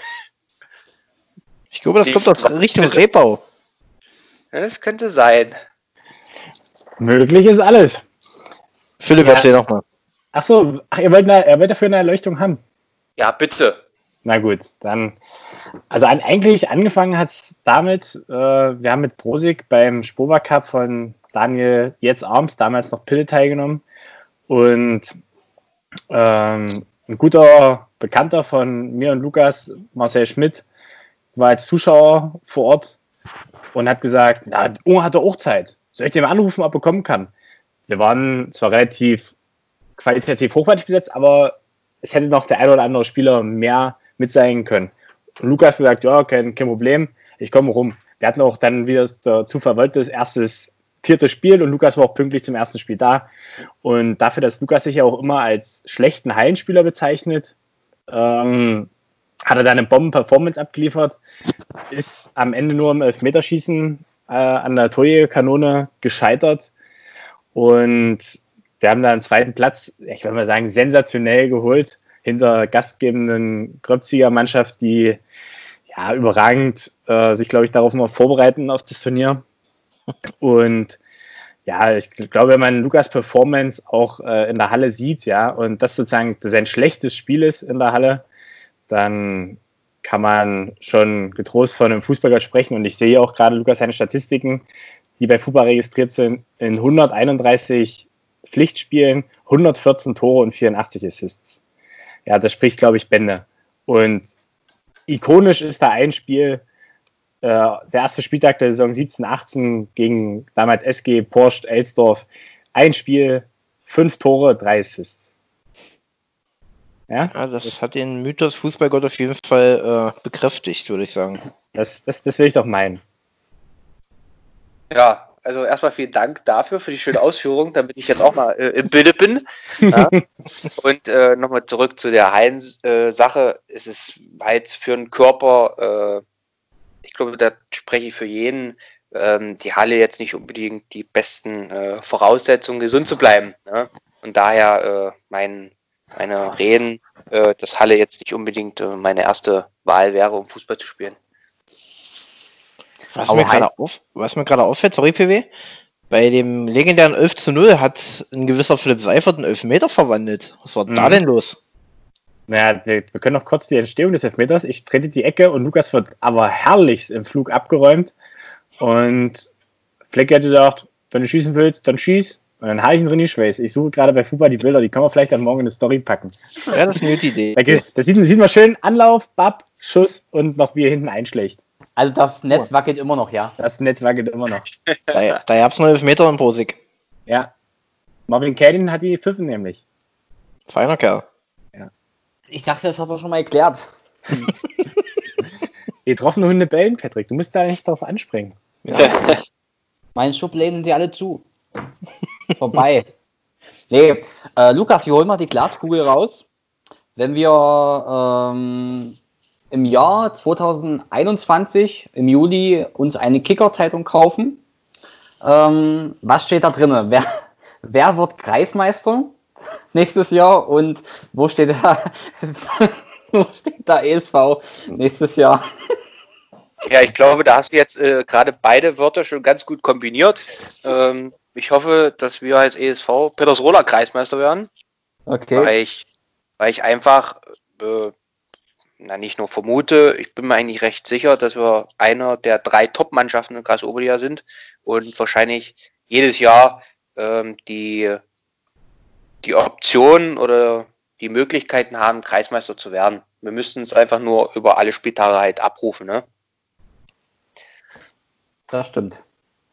[SPEAKER 3] Ich glaube, das
[SPEAKER 5] Die
[SPEAKER 3] kommt aus Richtung Rebau.
[SPEAKER 5] Ja, Das könnte sein.
[SPEAKER 4] Möglich ist alles.
[SPEAKER 3] Philipp,
[SPEAKER 2] Ja.
[SPEAKER 3] erzähl nochmal.
[SPEAKER 4] Achso, ach, ihr wollt, eine, ihr wollt dafür eine Erleuchtung haben.
[SPEAKER 5] Ja, bitte.
[SPEAKER 4] Na gut, dann. Also an, eigentlich angefangen hat es damit, äh, wir haben mit Brosig beim Spoba Cup von Daniel jetzt Arms, damals noch Pille teilgenommen. Und ähm, ein guter Bekannter von mir und Lukas, Marcel Schmidt, war als Zuschauer vor Ort und hat gesagt, na, Unge hatte auch Zeit. Soll ich den mal anrufen, ob er kommen kann? Wir waren zwar relativ qualitativ hochwertig besetzt, aber es hätte noch der ein oder andere Spieler mehr mit sein können. Und Lukas gesagt, ja, kein, kein Problem, ich komme rum. Wir hatten auch dann, wie das der Zufall wollte, das erstes, vierte Spiel und Lukas war auch pünktlich zum ersten Spiel da. Und dafür, dass Lukas sich ja auch immer als schlechten Hallenspieler bezeichnet, ähm, hat er dann eine Bomben-Performance abgeliefert, ist am Ende nur im Elfmeterschießen äh, an der Torjägerkanone gescheitert und wir haben da einen zweiten Platz, ich würde mal sagen, sensationell geholt, hinter gastgebenden Gröbziger Mannschaft, die ja überragend äh, sich, glaube ich, darauf mal vorbereiten auf das Turnier. Und ja, ich glaube, wenn man Lukas Performance auch äh, in der Halle sieht, ja, und das sozusagen sein schlechtes Spiel ist in der Halle, dann kann man schon getrost von einem Fußballer sprechen. Und ich sehe auch gerade, Lukas, seine Statistiken, die bei FUBA registriert sind, in 131 Pflichtspielen, 114 Tore und 84 Assists. Ja, das spricht, glaube ich, Bände. Und ikonisch ist da ein Spiel, äh, der erste Spieltag der Saison 17-18 gegen damals SG Porsche Elsdorf. Ein Spiel, fünf Tore, drei Assists. Ja,
[SPEAKER 3] Ja, das hat den Mythos Fußballgott auf jeden Fall äh, bekräftigt, würde ich sagen.
[SPEAKER 4] das, das, das will ich doch meinen.
[SPEAKER 5] Ja, also erstmal vielen Dank dafür, für die schöne Ausführung, damit ich jetzt auch mal äh, im Bilde bin. Ja. Und äh, nochmal zurück zu der Hallen-Sache. es ist halt für den Körper, äh, ich glaube, da spreche ich für jeden, ähm, die Halle jetzt nicht unbedingt die besten äh, Voraussetzungen, gesund zu bleiben. Ne? Und daher äh, mein, meine Reden, äh, dass Halle jetzt nicht unbedingt äh, meine erste Wahl wäre, um Fußball zu spielen.
[SPEAKER 3] Was
[SPEAKER 2] Aber
[SPEAKER 3] mir gerade auf, was mir gerade auffällt, sorry PW, Bei dem legendären 11 zu 0 hat ein gewisser Philipp Seifert einen Elfmeter verwandelt. Was war da
[SPEAKER 4] Mhm.
[SPEAKER 3] denn los?
[SPEAKER 4] Naja, wir wir können noch kurz die Entstehung des Elfmeters. Ich trete die Ecke und Lukas wird aber herrlich im Flug abgeräumt. Und Flecke hätte gesagt, wenn du schießen willst, dann schieß. Und dann habe ich ihn drin geschweißt. Ich suche gerade bei Fupa die Bilder, die können wir vielleicht dann morgen in eine Story packen.
[SPEAKER 3] Ja, das ist eine gute Idee.
[SPEAKER 4] Da, geht- da sieht, sieht man schön Anlauf, Bab, Schuss und noch wie er hinten einschlägt.
[SPEAKER 2] Also das Netz wackelt immer noch, ja.
[SPEAKER 4] Das Netz wackelt immer noch.
[SPEAKER 3] Da, da gab es noch Elfmeter im Prosig.
[SPEAKER 4] Ja. Marvin Cadden hat die Pfiffen nämlich.
[SPEAKER 3] Feiner Kerl.
[SPEAKER 2] Ich dachte, das hat er schon mal erklärt.
[SPEAKER 4] Getroffene Hunde bellen, Patrick. Du musst da nicht drauf anspringen.
[SPEAKER 2] Meine Schubläden sie alle zu. Vorbei. Nee, äh, Lukas, wir holen mal die Glaskugel raus. Wenn wir ähm, im Jahr 2021, im Juli, uns eine Kicker-Zeitung kaufen, ähm, was steht da drin? Wer, wer wird Kreismeister nächstes Jahr und wo steht der, wo steht der ESV nächstes Jahr?
[SPEAKER 5] Ja, ich glaube, da hast du jetzt äh, gerade beide Wörter schon ganz gut kombiniert. Ähm, ich hoffe, dass wir als ESV Petersroda Kreismeister werden,
[SPEAKER 2] Okay.
[SPEAKER 5] weil, ich, weil ich einfach, äh, na nicht nur vermute, ich bin mir eigentlich recht sicher, dass wir einer der drei Top-Mannschaften in Kreis Oberliga sind und wahrscheinlich jedes Jahr ähm, die, die Option oder die Möglichkeiten haben, Kreismeister zu werden. Wir müssten es einfach nur über alle Spieltage halt abrufen, ne?
[SPEAKER 2] Das stimmt.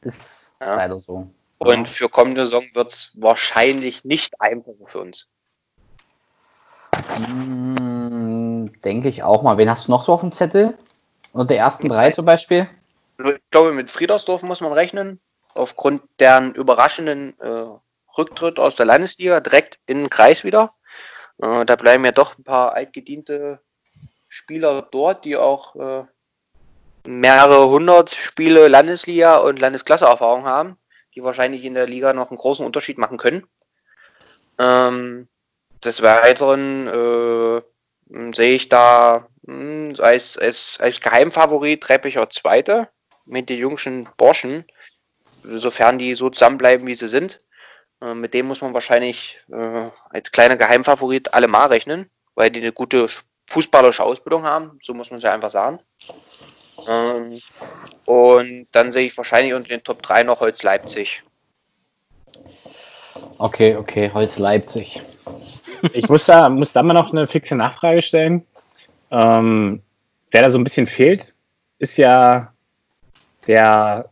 [SPEAKER 2] Ist
[SPEAKER 5] Ja.
[SPEAKER 2] leider so.
[SPEAKER 5] Und für kommende Saison wird es wahrscheinlich nicht einfacher für uns.
[SPEAKER 2] Hm, denke ich auch mal. Wen hast du noch so auf dem Zettel? Unter der ersten drei zum Beispiel?
[SPEAKER 5] Ich glaube, mit Friedersdorf muss man rechnen. Aufgrund deren überraschenden äh, Rücktritt aus der Landesliga direkt in den Kreis wieder. Äh, da bleiben ja doch ein paar altgediente Spieler dort, die auch äh, mehrere hundert Spiele Landesliga und Landesklasse-Erfahrung haben, die wahrscheinlich in der Liga noch einen großen Unterschied machen können. Ähm, des Weiteren äh, sehe ich da mh, als, als, als Geheimfavorit Reppicher Zweite mit den jungschen Borschen, sofern die so zusammenbleiben, wie sie sind. Äh, mit dem muss man wahrscheinlich äh, als kleiner Geheimfavorit allemal rechnen, weil die eine gute fußballerische Ausbildung haben, so muss man es ja einfach sagen. Ähm, und dann sehe ich wahrscheinlich unter den Top 3 noch Holz Leipzig.
[SPEAKER 2] Okay, okay, Holz Leipzig.
[SPEAKER 4] Ich muss da, muss da mal noch eine fixe Nachfrage stellen. Ähm, wer da so ein bisschen fehlt, ist ja der,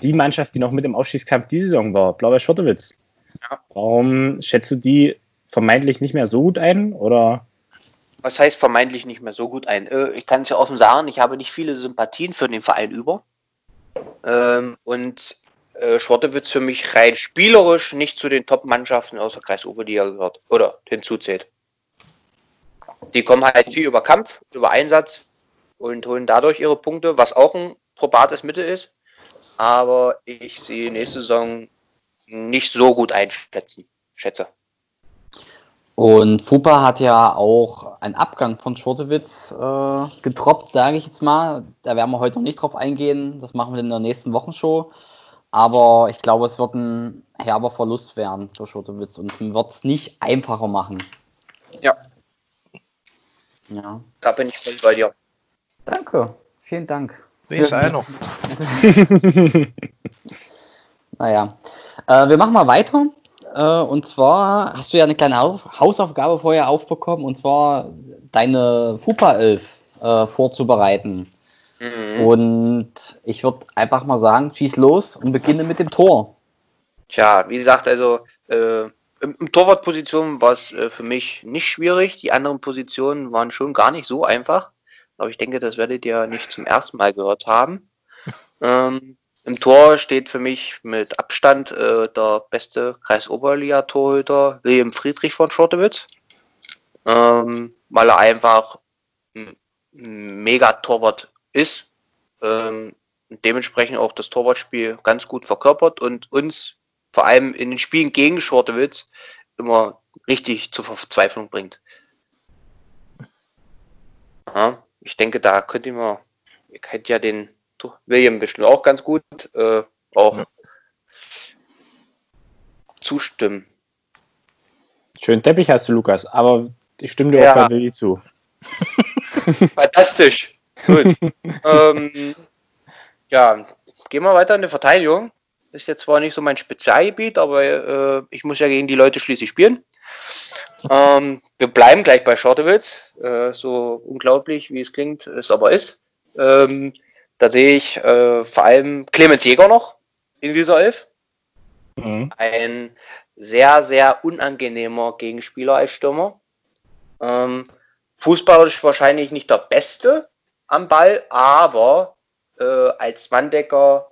[SPEAKER 4] die Mannschaft, die noch mit im Aufstiegskampf diese Saison war, Blau-Weiß Schottewitz.
[SPEAKER 5] Ja.
[SPEAKER 4] Warum schätzt du die vermeintlich nicht mehr so gut ein? Oder
[SPEAKER 5] Was heißt vermeintlich nicht mehr so gut ein? Äh, ich kann es ja offen sagen, ich habe nicht viele Sympathien für den Verein über. Ähm, und äh, Schwartewitz für mich rein spielerisch nicht zu den Top-Mannschaften aus der Kreis Oberliga gehört oder hinzuzählt. Die kommen halt viel über Kampf, über Einsatz und holen dadurch ihre Punkte, was auch ein probates Mittel ist. Aber ich sehe nächste Saison nicht so gut einschätzen. Schätze.
[SPEAKER 2] Und Fupa hat ja auch einen Abgang von Schurtewitz äh, getroppt, sage ich jetzt mal. Da werden wir heute noch nicht drauf eingehen. Das machen wir in der nächsten Wochenshow. Aber ich glaube, es wird ein herber Verlust werden für Schurtewitz und es wird es nicht einfacher machen.
[SPEAKER 5] Ja.
[SPEAKER 2] Ja.
[SPEAKER 5] Da bin ich voll bei dir.
[SPEAKER 2] Danke. Vielen Dank.
[SPEAKER 3] Wie ist einer?
[SPEAKER 2] Naja. Äh, wir machen mal weiter. Äh, und zwar hast du ja eine kleine Haus Hausaufgabe vorher aufbekommen, und zwar deine Fupa 11 äh, vorzubereiten.
[SPEAKER 5] Mhm.
[SPEAKER 2] Und ich würde einfach mal sagen, schieß los und beginne mit dem Tor.
[SPEAKER 5] Tja, wie gesagt, also äh, im, im Torwartposition war es äh, für mich nicht schwierig. Die anderen Positionen waren schon gar nicht so einfach. Aber ich denke, das werdet ihr nicht zum ersten Mal gehört haben. ähm, Im Tor steht für mich mit Abstand äh, der beste Kreis-Oberliga-Torhüter William Friedrich von Schortewitz. Ähm, weil er einfach ein Mega-Torwart ist. Ähm, und dementsprechend auch das Torwartspiel ganz gut verkörpert und uns vor allem in den Spielen gegen Schortewitz immer richtig zur Verzweiflung bringt. Ja, ich denke, da könnte ich mal, ihr kennt ja den William bestimmt auch ganz gut, äh, auch zustimmen.
[SPEAKER 4] Schönen Teppich hast du, Lukas, aber ich stimme dir
[SPEAKER 5] Ja.
[SPEAKER 4] auch bei Willi zu.
[SPEAKER 5] Fantastisch. Gut. ähm, ja, gehen wir weiter in die Verteidigung. Ist jetzt zwar nicht so mein Spezialgebiet, aber äh, ich muss ja gegen die Leute schließlich spielen. Ähm, wir bleiben gleich bei Shortewitz. Äh, so unglaublich, wie es klingt, es aber ist. Ähm, da sehe ich äh, vor allem Clemens Jäger noch in dieser Elf.
[SPEAKER 4] Mhm.
[SPEAKER 5] Ein sehr, sehr unangenehmer Gegenspieler als Stürmer. Ähm, fußballerisch wahrscheinlich nicht der Beste am Ball, aber äh, als Manndecker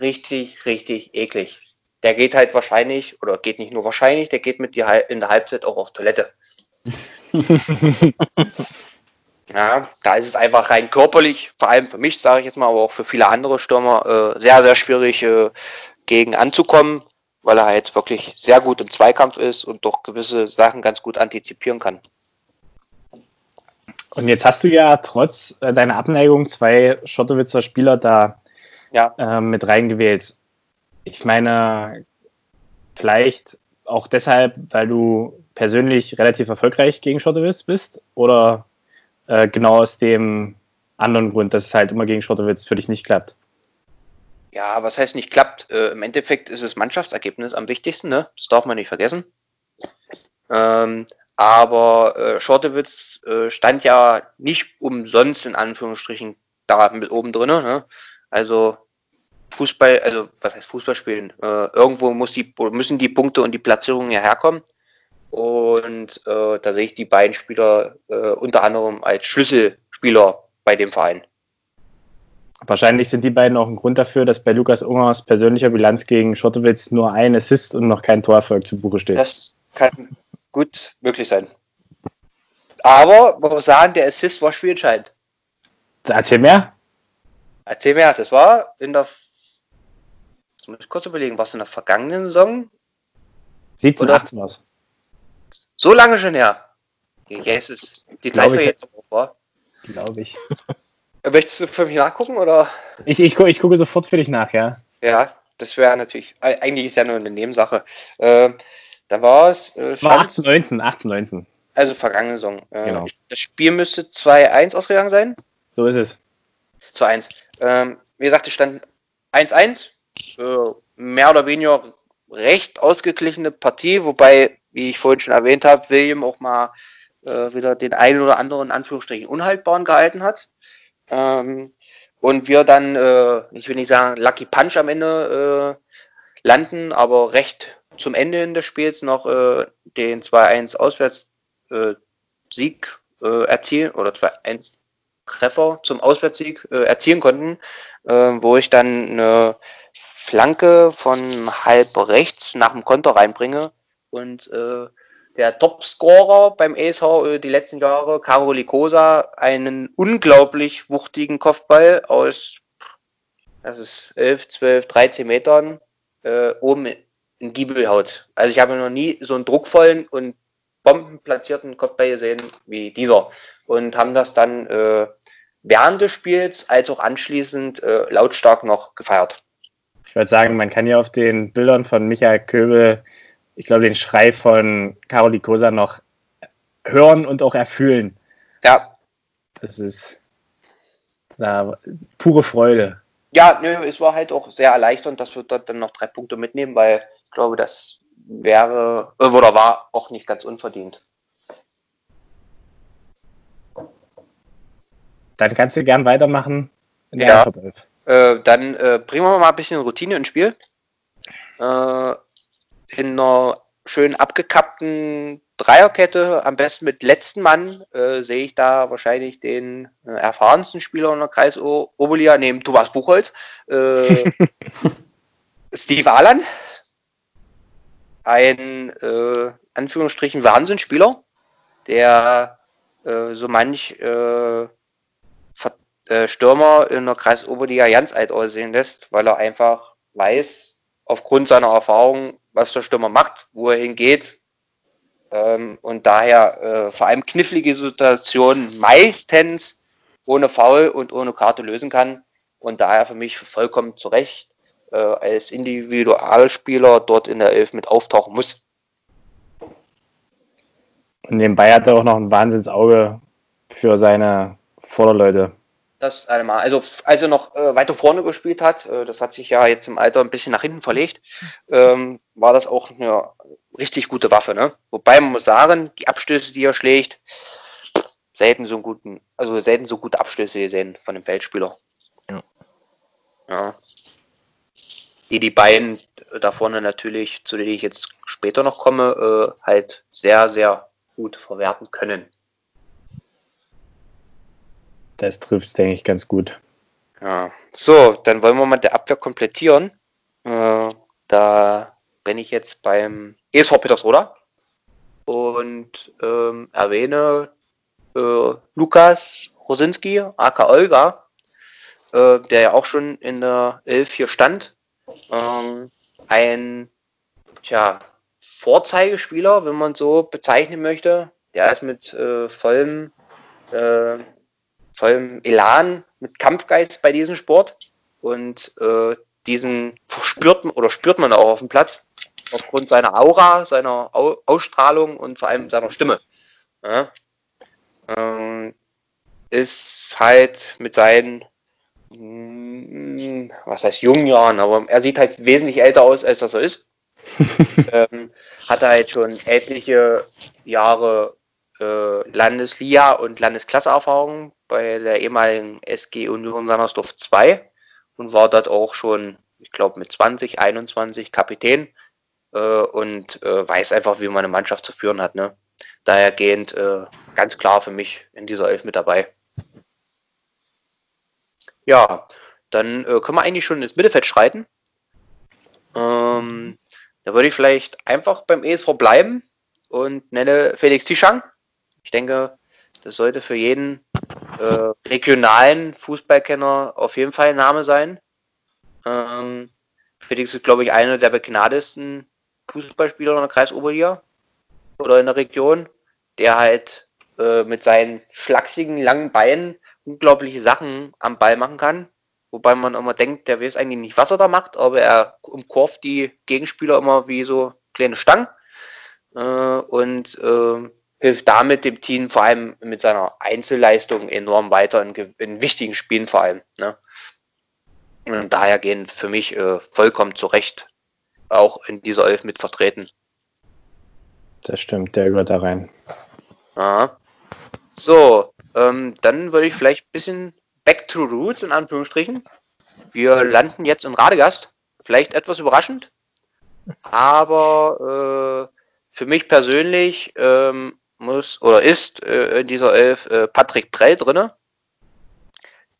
[SPEAKER 5] richtig, richtig eklig. Der geht halt wahrscheinlich, oder geht nicht nur wahrscheinlich, der geht mit dir in der Halbzeit auch auf Toilette. Ja, da ist es einfach rein körperlich, vor allem für mich, sage ich jetzt mal, aber auch für viele andere Stürmer, äh, sehr, sehr schwierig äh, gegen anzukommen, weil er halt wirklich sehr gut im Zweikampf ist und doch gewisse Sachen ganz gut antizipieren kann.
[SPEAKER 4] Und jetzt hast du ja trotz äh, deiner Abneigung zwei Schottowitzer Spieler da
[SPEAKER 5] Ja.
[SPEAKER 4] äh, mit reingewählt. Ich meine, vielleicht auch deshalb, weil du persönlich relativ erfolgreich gegen Schottowitz bist oder äh, genau aus dem anderen Grund, dass es halt immer gegen Schottowitz für dich nicht klappt.
[SPEAKER 5] Ja, was heißt nicht klappt? Äh, Im Endeffekt ist das Mannschaftsergebnis am wichtigsten, ne? Das darf man nicht vergessen. Ähm, aber äh, Schortewitz äh, stand ja nicht umsonst in Anführungsstrichen da mit oben drin. Ne? Also Fußball, also was heißt Fußball spielen? Äh, irgendwo muss die, müssen die Punkte und die Platzierungen ja herkommen. Und äh, da sehe ich die beiden Spieler äh, unter anderem als Schlüsselspieler bei dem Verein.
[SPEAKER 4] Wahrscheinlich sind die beiden auch ein Grund dafür, dass bei Lukas Ungers persönlicher Bilanz gegen Schottowitz nur ein Assist und noch kein Torerfolg zu Buche steht.
[SPEAKER 5] Das kann gut möglich sein. Aber man muss sagen, der Assist war spielentscheidend.
[SPEAKER 4] Erzähl mehr.
[SPEAKER 5] Erzähl mir, das war in der. Jetzt muss ich kurz überlegen, was in der vergangenen Saison?
[SPEAKER 4] 17,
[SPEAKER 5] Oder-
[SPEAKER 4] 18 was.
[SPEAKER 5] So lange schon her. Jesus. Die Zeit
[SPEAKER 4] Glaube
[SPEAKER 5] vergeht aber auch, wa?
[SPEAKER 4] Glaube ich.
[SPEAKER 5] Möchtest du für mich nachgucken oder?
[SPEAKER 4] Ich, ich, ich gucke sofort für dich nach, ja.
[SPEAKER 5] Ja, das wäre natürlich. Eigentlich ist ja nur eine Nebensache. Äh, da war es. Äh,
[SPEAKER 4] War
[SPEAKER 5] stand's-
[SPEAKER 4] 18, 19, 18, 19.
[SPEAKER 5] also vergangene Saison. Äh,
[SPEAKER 4] Genau.
[SPEAKER 5] Das Spiel müsste 2-1 ausgegangen sein.
[SPEAKER 4] So ist es.
[SPEAKER 5] zu 1. Ähm, wie gesagt, es stand 1-1. Äh, mehr oder weniger recht ausgeglichene Partie, wobei, wie ich vorhin schon erwähnt habe, William auch mal äh, wieder den einen oder anderen in Anführungsstrichen unhaltbaren gehalten hat. Ähm, und wir dann, äh, ich will nicht sagen Lucky Punch am Ende äh, landen, aber recht zum Ende hin des Spiels noch äh, den 2-1 Auswärts äh, Sieg äh, erzielen oder 2-1 Treffer zum Auswärtssieg äh, erzielen konnten, äh, wo ich dann eine Flanke von halb rechts nach dem Konter reinbringe und äh, der Topscorer beim ESV äh, die letzten Jahre, Caro Licosa, einen unglaublich wuchtigen Kopfball aus, das ist 11, 12, 13 Metern äh, oben in Giebel haut. Also ich habe noch nie so einen druckvollen und bombenplatzierten Kopfball gesehen wie dieser und haben das dann äh, während des Spiels als auch anschließend äh, lautstark noch gefeiert.
[SPEAKER 4] Ich würde sagen, man kann ja auf den Bildern von Michael Köbel, ich glaube, den Schrei von Karoli Kosa noch hören und auch erfühlen.
[SPEAKER 5] Ja,
[SPEAKER 4] Das ist na, pure Freude.
[SPEAKER 5] ja, nö, es war halt auch sehr erleichternd, dass wir dort dann noch drei Punkte mitnehmen, weil ich glaube, das wäre äh, oder war auch nicht ganz unverdient.
[SPEAKER 4] Dann kannst du gern weitermachen
[SPEAKER 5] Ja. Äh, dann äh, bringen wir mal ein bisschen Routine ins Spiel. Äh, in einer schön abgekappten Dreierkette, am besten mit letzten Mann, äh, sehe ich da wahrscheinlich den äh, erfahrensten Spieler in der Kreis Oberliga neben Thomas Buchholz. Steve Alan. Ein äh, Anführungsstrichen Wahnsinnsspieler, der äh, so manch äh, äh, Stürmer in der Kreis Oberliga ganz alt aussehen lässt, weil er einfach weiß, aufgrund seiner Erfahrung, was der Stürmer macht, wo er hingeht. Ähm, und daher äh, vor allem knifflige Situationen meistens ohne Foul und ohne Karte lösen kann. Und daher für mich vollkommen zu Recht äh, als Individualspieler dort in der Elf mit auftauchen muss.
[SPEAKER 4] Und nebenbei hat er auch noch ein Wahnsinnsauge für seine Vorderleute.
[SPEAKER 5] Das einmal. Also als er noch äh, weiter vorne gespielt hat, äh, das hat sich ja jetzt im Alter ein bisschen nach hinten verlegt, ähm, war das auch eine richtig gute Waffe. Ne? Wobei man muss sagen, die Abstöße, die er schlägt, selten so einen guten, also selten so gute Abstöße gesehen von dem Feldspieler.
[SPEAKER 3] Ja.
[SPEAKER 5] ja. Die die beiden da vorne natürlich, zu denen ich jetzt später noch komme, äh, halt sehr, sehr gut verwerten können.
[SPEAKER 4] Das trifft denke ich, ganz gut.
[SPEAKER 5] Ja. So, dann wollen wir mal der Abwehr komplettieren. Äh, da bin ich jetzt beim ESV Petersroda und ähm, erwähne äh, Lukas Rosinski, aka Olga, äh, der ja auch schon in der 11 hier stand. Ähm, ein tja, Vorzeigespieler, wenn man so bezeichnen möchte. Der ist mit äh, vollem, äh, vollem Elan, mit Kampfgeist bei diesem Sport. Und äh, diesen verspürt oder spürt man auch auf dem Platz. Aufgrund seiner Aura, seiner Au Ausstrahlung und vor allem seiner Stimme. Ja? Ähm, ist halt mit seinen, was heißt jungen Jahren, aber er sieht halt wesentlich älter aus, als das er ist. ähm, hat er halt schon etliche Jahre äh, Landesliga und Landesklasseerfahrung bei der ehemaligen SG Union Sandersdorf 2 und war dort auch schon, ich glaube, mit 20, 21 Kapitän äh, und äh, weiß einfach, wie man eine Mannschaft zu führen hat. Ne? Dahergehend äh, ganz klar für mich in dieser Elf mit dabei. Ja, dann äh, können wir eigentlich schon ins Mittelfeld schreiten. Ähm, da würde ich vielleicht einfach beim ESV bleiben und nenne Felix Tischang. Ich denke, das sollte für jeden äh, regionalen Fußballkenner auf jeden Fall ein Name sein. Ähm, Felix ist, glaube ich, einer der begnadesten Fußballspieler in der Kreisoberliga oder in der Region, der halt äh, mit seinen schlachsigen, langen Beinen unglaubliche Sachen am Ball machen kann. Wobei man immer denkt, der weiß eigentlich nicht, was er da macht, aber er umkurvt die Gegenspieler immer wie so kleine Stangen äh, und äh, hilft damit dem Team vor allem mit seiner Einzelleistung enorm weiter in, in wichtigen Spielen vor allem. Ne? Und daher gehen für mich äh, vollkommen zurecht auch in dieser Elf mit vertreten.
[SPEAKER 4] Das stimmt, der gehört da rein.
[SPEAKER 5] Aha. So, ähm, dann würde ich vielleicht ein bisschen back to roots in Anführungsstrichen. Wir landen jetzt in Radegast. Vielleicht etwas überraschend, aber äh, für mich persönlich ähm, muss oder ist äh, in dieser Elf äh, Patrick Prell drinne,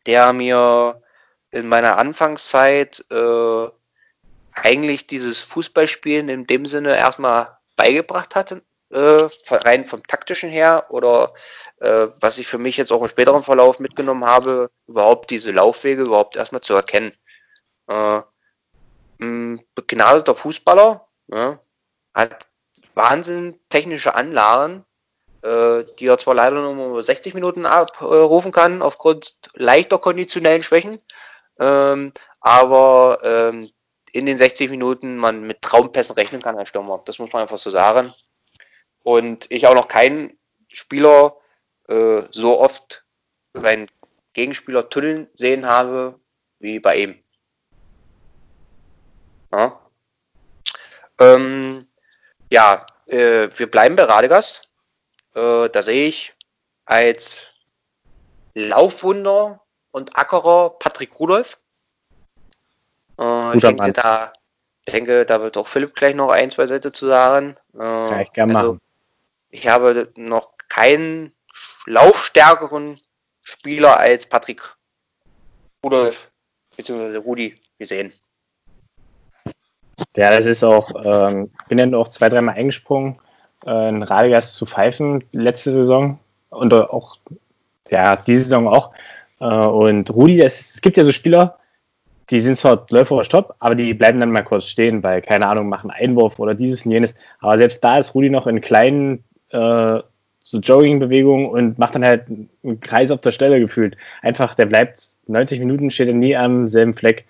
[SPEAKER 5] der mir in meiner Anfangszeit äh, eigentlich dieses Fußballspielen in dem Sinne erstmal beigebracht hatte, äh, rein vom taktischen her oder äh, was ich für mich jetzt auch im späteren Verlauf mitgenommen habe, überhaupt diese Laufwege überhaupt erstmal zu erkennen. Äh, ein begnadeter Fußballer, ja, hat Wahnsinn technische Anlagen, äh, die er zwar leider nur 60 Minuten abrufen kann, aufgrund leichter konditionellen Schwächen, ähm, aber ähm, in den 60 Minuten man mit Traumpässen rechnen kann als Stürmer. Das muss man einfach so sagen. Und ich auch noch keinen Spieler äh, so oft seinen Gegenspieler tunneln sehen habe wie bei ihm. Ja, ähm, ja äh, wir bleiben bei Radegast. Äh, da sehe ich als Laufwunder und Ackerer Patrick Rudolph. Äh, ich denke da, denke, da wird auch Philipp gleich noch ein, zwei Sätze zu sagen.
[SPEAKER 4] Äh, Kann ich gerne also, machen.
[SPEAKER 5] Ich habe noch keinen laufstärkeren Spieler als Patrick Rudolf bzw. Rudi gesehen.
[SPEAKER 4] Ja, das ist auch, ähm, bin ja auch zwei, dreimal eingesprungen, äh, in Radegast zu pfeifen letzte Saison und auch, ja, diese Saison auch. Äh, und Rudi, das, es gibt ja so Spieler, die sind zwar läuferisch top, aber die bleiben dann mal kurz stehen, weil, keine Ahnung, machen Einwurf oder dieses und jenes. Aber selbst da ist Rudi noch in kleinen äh, so Jogging-Bewegungen und macht dann halt einen Kreis auf der Stelle gefühlt. Einfach, der bleibt 90 Minuten, steht er nie am selben Fleck.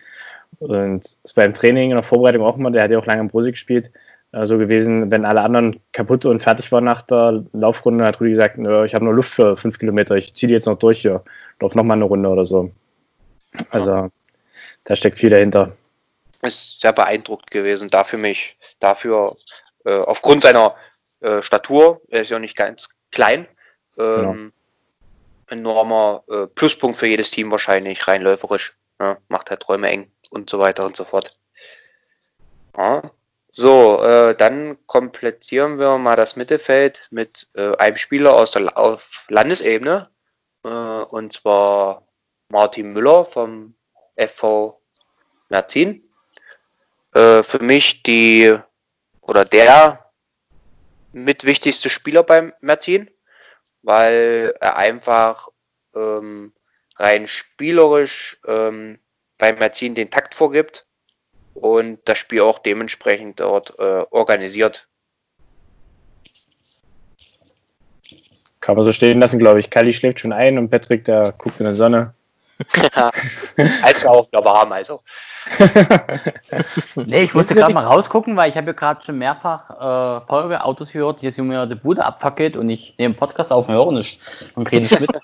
[SPEAKER 4] Und es war im Training, in der Vorbereitung auch immer, der hat ja auch lange im Prosi gespielt, äh, so gewesen, wenn alle anderen kaputt und fertig waren nach der Laufrunde, hat Rudi gesagt, "Nö, ich habe nur Luft für fünf Kilometer, ich ziehe die jetzt noch durch hier, lauf noch mal eine Runde oder so. Also da steckt viel dahinter.
[SPEAKER 5] ist sehr beeindruckt gewesen. Dafür mich, dafür äh, aufgrund seiner äh, Statur, er ist ja nicht ganz klein, ähm, enormer äh, Pluspunkt für jedes Team wahrscheinlich, rein läuferisch. Ja, macht halt Räume eng und so weiter und so fort. Ja. So, äh, dann komplettieren wir mal das Mittelfeld mit äh, einem Spieler aus der auf Landesebene, äh, und zwar Martin Müller vom FV Merzin. Äh, für mich die oder der mit wichtigste Spieler beim Merzin, weil er einfach ähm, rein spielerisch ähm, beim Merzin den Takt vorgibt und das Spiel auch dementsprechend dort äh, organisiert.
[SPEAKER 4] Kann man so stehen lassen, glaube ich. Kali schläft schon ein und Patrick, der guckt in der Sonne.
[SPEAKER 5] Als auch wir warm, also.
[SPEAKER 2] Nee, ich musste gerade mal rausgucken, weil ich habe ja gerade schon mehrfach äh, Feuerwehrautos gehört, hier sind mir die Bude abfackelt und ich nehme Podcast auf und höre nicht und kriege nicht mit.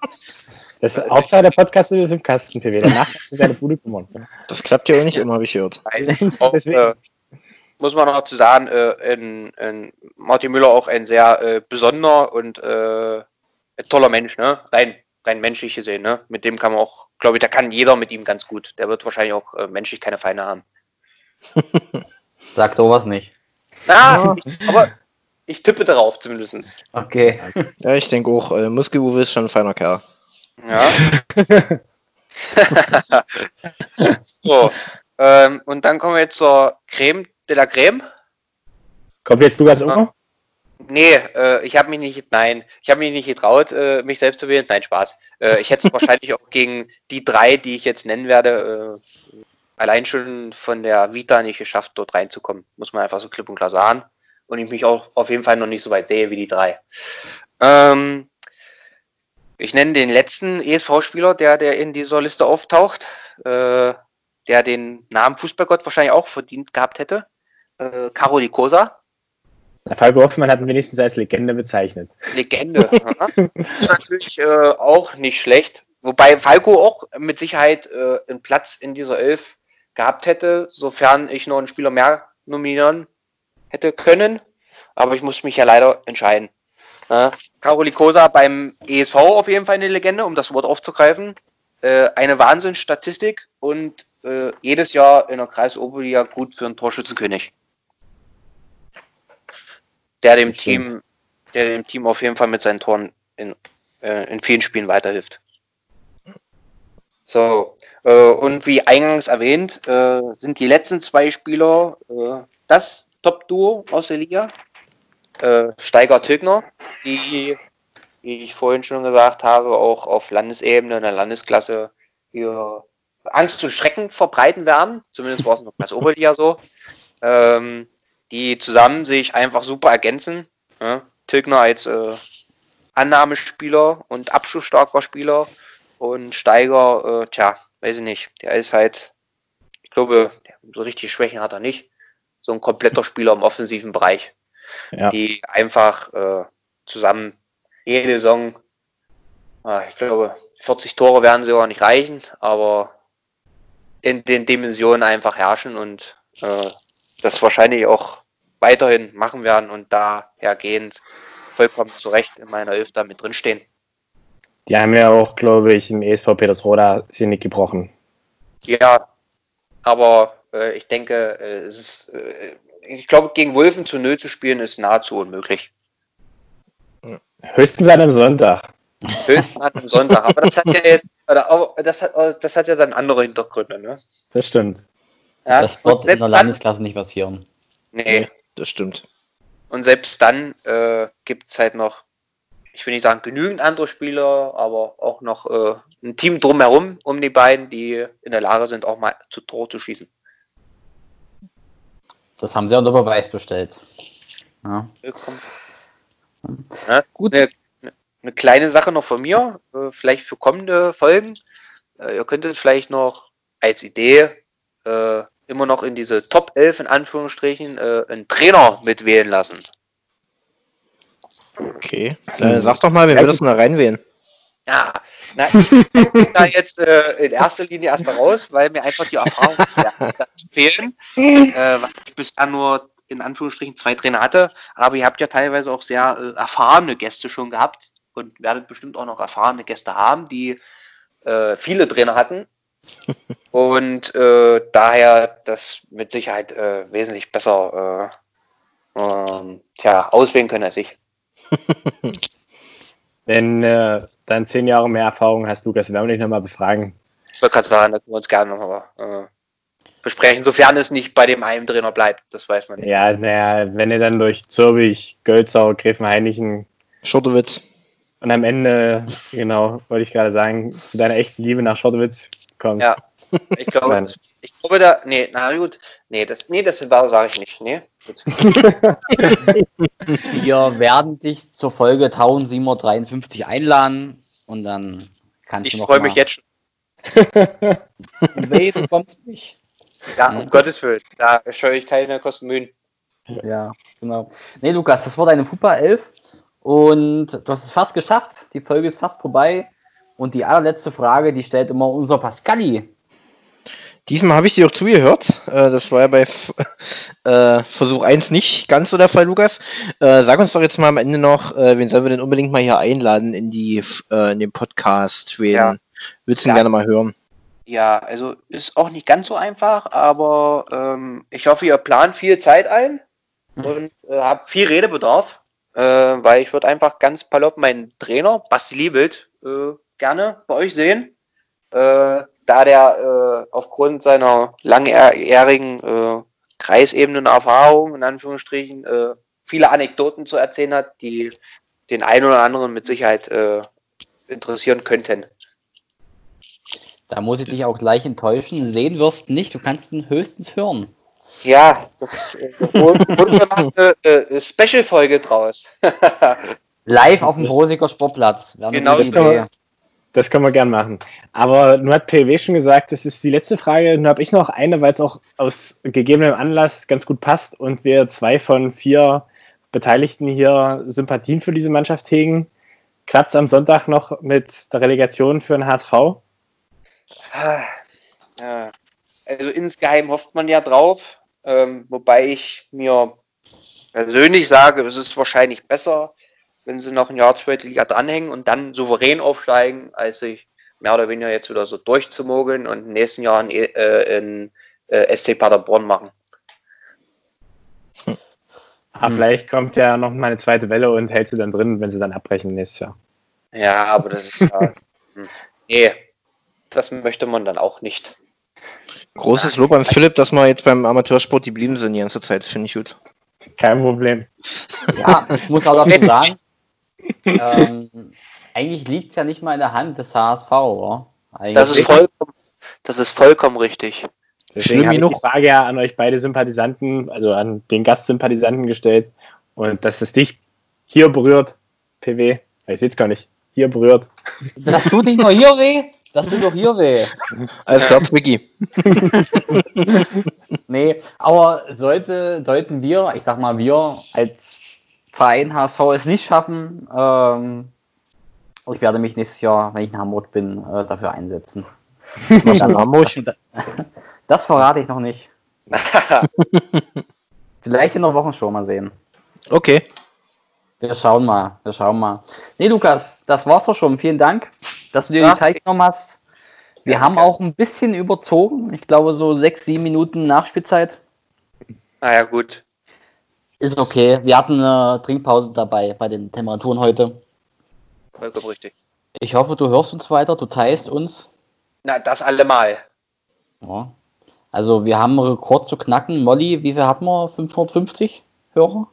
[SPEAKER 4] Das Hauptsache der Podcast ist im Kasten, PW. Danach du deine Bude kümmern.
[SPEAKER 3] Das klappt ja auch nicht immer, habe ich gehört.
[SPEAKER 5] Auch, äh, muss man auch zu sagen, äh, in, in Martin Müller auch ein sehr äh, besonderer und äh, ein toller Mensch, ne? Rein, rein menschlich gesehen, ne? Mit dem kann man auch, glaube ich, da kann jeder mit ihm ganz gut. Der wird wahrscheinlich auch äh, menschlich keine Feinde haben.
[SPEAKER 2] Sag sowas nicht.
[SPEAKER 5] Ah, ich, aber ich tippe darauf zumindest.
[SPEAKER 2] Okay.
[SPEAKER 3] Ja, ich denke auch, äh, Muskel-Uwe ist schon ein feiner Kerl.
[SPEAKER 5] Ja. so. Ähm, und dann kommen wir jetzt zur Creme de la Creme.
[SPEAKER 4] Kommt jetzt Lukas Unger?
[SPEAKER 5] Nee, äh, ich habe mich nicht, nein, ich habe mich nicht getraut, äh, mich selbst zu wählen. Nein, Spaß. Äh, ich hätte es wahrscheinlich auch gegen die drei, die ich jetzt nennen werde, äh, allein schon von der Vita nicht geschafft, dort reinzukommen. Muss man einfach so klipp und klar sagen. Und ich mich auch auf jeden Fall noch nicht so weit sehe wie die drei. Ähm, ich nenne den letzten ESV-Spieler, der, der in dieser Liste auftaucht, äh, der den Namen Fußballgott wahrscheinlich auch verdient gehabt hätte. Äh, Karoli Kosa.
[SPEAKER 4] Der Falco Hoffmann hat ihn wenigstens als Legende bezeichnet.
[SPEAKER 5] Legende. ist natürlich äh, auch nicht schlecht. Wobei Falco auch mit Sicherheit äh, einen Platz in dieser Elf gehabt hätte, sofern ich noch einen Spieler mehr nominieren hätte können. Aber ich muss mich ja leider entscheiden. Äh, Karoli Kosa beim ESV auf jeden Fall eine Legende, um das Wort aufzugreifen. Äh, eine Wahnsinnsstatistik und äh, jedes Jahr in der Kreisoberliga gut für einen Torschützenkönig. Der dem. Team, der dem Team auf jeden Fall mit seinen Toren in, äh, in vielen Spielen weiterhilft. So, äh, und wie eingangs erwähnt, äh, sind die letzten zwei Spieler äh, das Top-Duo aus der Liga. Äh, Steiger Tilgner, die, wie ich vorhin schon gesagt habe, auch auf Landesebene, in der Landesklasse hier Angst und Schrecken verbreiten werden. Zumindest war es noch das Oberliga so. Ähm, die zusammen sich einfach super ergänzen. Ja? Tilgner als äh, Annahmespieler und abschlussstarker Spieler und Steiger, äh, tja, weiß ich nicht. Der ist halt, ich glaube, so richtig Schwächen hat er nicht. So ein kompletter Spieler im offensiven Bereich,
[SPEAKER 4] Ja.
[SPEAKER 5] die einfach äh, zusammen jede Saison, ah, ich glaube, 40 Tore werden sie auch nicht reichen, aber in den Dimensionen einfach herrschen und äh, das wahrscheinlich auch weiterhin machen werden und dahergehend vollkommen zu Recht in meiner Elf da mit drinstehen.
[SPEAKER 4] Die haben ja auch, glaube ich, im ESV Petersroda sie nicht gebrochen.
[SPEAKER 5] Ja, aber äh, ich denke, äh, es ist, äh, ich glaube, gegen Wulfen zu Null zu spielen ist nahezu unmöglich.
[SPEAKER 4] Höchstens an einem Sonntag.
[SPEAKER 5] Höchstens an einem Sonntag. Aber das hat ja jetzt, oder, das hat, das hat ja dann andere Hintergründe, ne?
[SPEAKER 4] Das stimmt.
[SPEAKER 5] Ja,
[SPEAKER 2] Das wird in der
[SPEAKER 5] selbst dann-
[SPEAKER 2] Landesklasse nicht passieren.
[SPEAKER 5] Nee,
[SPEAKER 3] Das stimmt.
[SPEAKER 5] Und selbst dann äh, gibt es halt noch, ich will nicht sagen genügend andere Spieler, aber auch noch äh, ein Team drumherum um die beiden, die in der Lage sind, auch mal zu Tor zu schießen.
[SPEAKER 2] Das haben sie unter Beweis bestellt. Ja.
[SPEAKER 5] Ja,
[SPEAKER 2] Gut.
[SPEAKER 5] Eine, eine kleine Sache noch von mir, äh, vielleicht für kommende Folgen. Äh, ihr könntet vielleicht noch als Idee, äh, immer noch in diese Top 11 in Anführungsstrichen äh, einen Trainer mitwählen lassen.
[SPEAKER 3] Okay. Äh, sag doch mal, wen würdest du da reinwählen?
[SPEAKER 5] Ja, na, ich bin da jetzt äh, in erster Linie erstmal raus, weil mir einfach die Erfahrungswerte fehlen, äh, weil ich bisher nur in Anführungsstrichen zwei Trainer hatte, aber ihr habt ja teilweise auch sehr äh, erfahrene Gäste schon gehabt und werdet bestimmt auch noch erfahrene Gäste haben, die äh, viele Trainer hatten und äh, daher das mit Sicherheit äh, wesentlich besser äh, ähm, tja, auswählen können als ich.
[SPEAKER 4] Wenn äh, dann zehn Jahre mehr Erfahrung hast, Lukas, werden wir dich nochmal befragen.
[SPEAKER 5] Ich wollte gerade sagen, da können wir uns gerne nochmal äh, besprechen, sofern es nicht bei dem einen Trainer bleibt, das weiß man nicht.
[SPEAKER 4] Ja, naja, wenn ihr dann durch Zürbich, Gölzau, Gräfenhainichen
[SPEAKER 3] Schottowitz.
[SPEAKER 4] und am Ende, genau, wollte ich gerade sagen, zu deiner echten Liebe nach Schottowitz kommst.
[SPEAKER 5] Ja. Ich glaube, ich glaube da, nee, na gut, nee, das, nee, das sage ich nicht, nee. Gut.
[SPEAKER 2] Wir werden dich zur Folge 1753 einladen und dann kannst
[SPEAKER 5] Ich
[SPEAKER 2] du noch
[SPEAKER 5] freue mich jetzt schon.
[SPEAKER 2] Weh, du kommst nicht.
[SPEAKER 5] Ja, um Gottes Willen, da scheue ich keine Kosten Mühen.
[SPEAKER 2] Ja, genau. Nee, Lukas, das war deine Fupa 11 und du hast es fast geschafft. Die Folge ist fast vorbei. Und die allerletzte Frage, die stellt immer unser Pascali.
[SPEAKER 3] Diesmal habe ich dir auch zugehört. Äh, das war ja bei äh, Versuch 1 nicht ganz so der Fall, Lukas. Äh, sag uns doch jetzt mal am Ende noch, wen sollen wir denn unbedingt mal hier einladen in, die, in den Podcast? Wen
[SPEAKER 5] Ja.
[SPEAKER 3] würdest du denn
[SPEAKER 5] Ja.
[SPEAKER 3] gerne mal hören?
[SPEAKER 5] Ja, also ist auch nicht ganz so einfach, aber ähm, ich hoffe, ihr plant viel Zeit ein und äh, habt viel Redebedarf, äh, weil ich würde einfach ganz palopp meinen Trainer, Basti Liebelt, äh, gerne bei euch sehen, äh, da der äh, aufgrund seiner langjährigen äh, Kreisebenen Erfahrung, in Anführungsstrichen, äh, viele Anekdoten zu erzählen hat, die den einen oder anderen mit Sicherheit äh, interessieren könnten.
[SPEAKER 2] Da muss ich dich auch gleich enttäuschen. Sehen wirst nicht, du kannst ihn höchstens hören.
[SPEAKER 5] Ja, das noch eine äh, Special-Folge draus.
[SPEAKER 2] Live auf dem Brosiger Sportplatz.
[SPEAKER 5] Genau,
[SPEAKER 4] das kann man-. Das können wir gern machen. Aber nun hat PW schon gesagt, das ist die letzte Frage. Nun habe ich noch eine, weil es auch aus gegebenem Anlass ganz gut passt und wir zwei von vier Beteiligten hier Sympathien für diese Mannschaft hegen. Klappt es am Sonntag noch mit der Relegation für den HSV?
[SPEAKER 5] Ah, also insgeheim hofft man ja drauf, ähm, wobei ich mir persönlich sage, es ist wahrscheinlich besser, wenn sie noch ein Jahr zweite Liga dranhängen und dann souverän aufsteigen, als sich mehr oder weniger jetzt wieder so durchzumogeln und im nächsten Jahr in, äh, in äh, SC Paderborn machen.
[SPEAKER 4] Aber
[SPEAKER 2] Hm.
[SPEAKER 4] vielleicht kommt ja noch mal eine zweite Welle und hält sie dann drin, wenn sie dann abbrechen nächstes Jahr.
[SPEAKER 5] Ja, aber das ist ja. hm, nee, das möchte man dann auch nicht.
[SPEAKER 3] Großes Lob an Philipp, dass wir jetzt beim Amateursport geblieben sind die ganze Zeit. Finde ich gut.
[SPEAKER 4] Kein Problem.
[SPEAKER 2] Ja, ich muss auch dazu sagen, ähm, eigentlich liegt es ja nicht mal in der Hand des HSV, oder? Eigentlich
[SPEAKER 5] Das ist vollkommen, das ist vollkommen richtig.
[SPEAKER 4] Deswegen
[SPEAKER 3] Schlimm
[SPEAKER 4] habe ich die Frage ja an euch beide Sympathisanten, also an den Gastsympathisanten gestellt. Und dass es dich hier berührt, PW, ich sehe es gar nicht, hier berührt.
[SPEAKER 2] Das tut nicht nur hier weh, das tut doch hier weh.
[SPEAKER 3] Alles klar, Micky.
[SPEAKER 2] Nee, aber sollte, sollten wir, ich sag mal wir als Verein HSV es nicht schaffen, ähm, ich werde mich nächstes Jahr, wenn ich in Hamburg bin, äh, dafür einsetzen.
[SPEAKER 3] Was in Hamburg?
[SPEAKER 2] Das verrate ich noch nicht. Vielleicht in der Wochenshow mal sehen.
[SPEAKER 3] Okay.
[SPEAKER 2] Wir schauen mal, wir schauen mal. Nee, Lukas, das war's doch schon. Vielen Dank, dass du dir
[SPEAKER 5] Ja.
[SPEAKER 2] die Zeit genommen hast. Wir
[SPEAKER 5] Ja,
[SPEAKER 2] haben
[SPEAKER 5] gerne.
[SPEAKER 2] auch ein bisschen überzogen. Ich glaube, so sechs, sieben Minuten Nachspielzeit.
[SPEAKER 5] Naja, gut.
[SPEAKER 2] Ist okay. Wir hatten eine Trinkpause dabei bei den Temperaturen heute.
[SPEAKER 5] Vollkommen richtig.
[SPEAKER 2] Ich hoffe, du hörst uns weiter, du teilst uns.
[SPEAKER 5] Na, das allemal.
[SPEAKER 2] Ja. Also, wir haben einen Rekord zu knacken. Molly, wie viel hatten wir? 550 Hörer?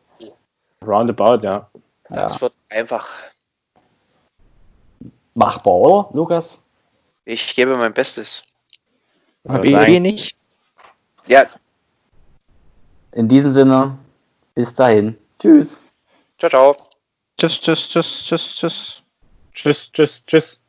[SPEAKER 4] Roundabout, ja.
[SPEAKER 2] Ja.
[SPEAKER 5] Das wird einfach.
[SPEAKER 2] Machbar, oder, Lukas?
[SPEAKER 5] Ich gebe mein Bestes.
[SPEAKER 4] Aber
[SPEAKER 3] nicht?
[SPEAKER 5] Ja,
[SPEAKER 2] In diesem Sinne, bis dahin. Tschüss.
[SPEAKER 5] ciao, ciao.
[SPEAKER 3] Tschüss, tschüss, tschüss, tschüss, tschüss.
[SPEAKER 4] Tschüss, tschüss, tschüss.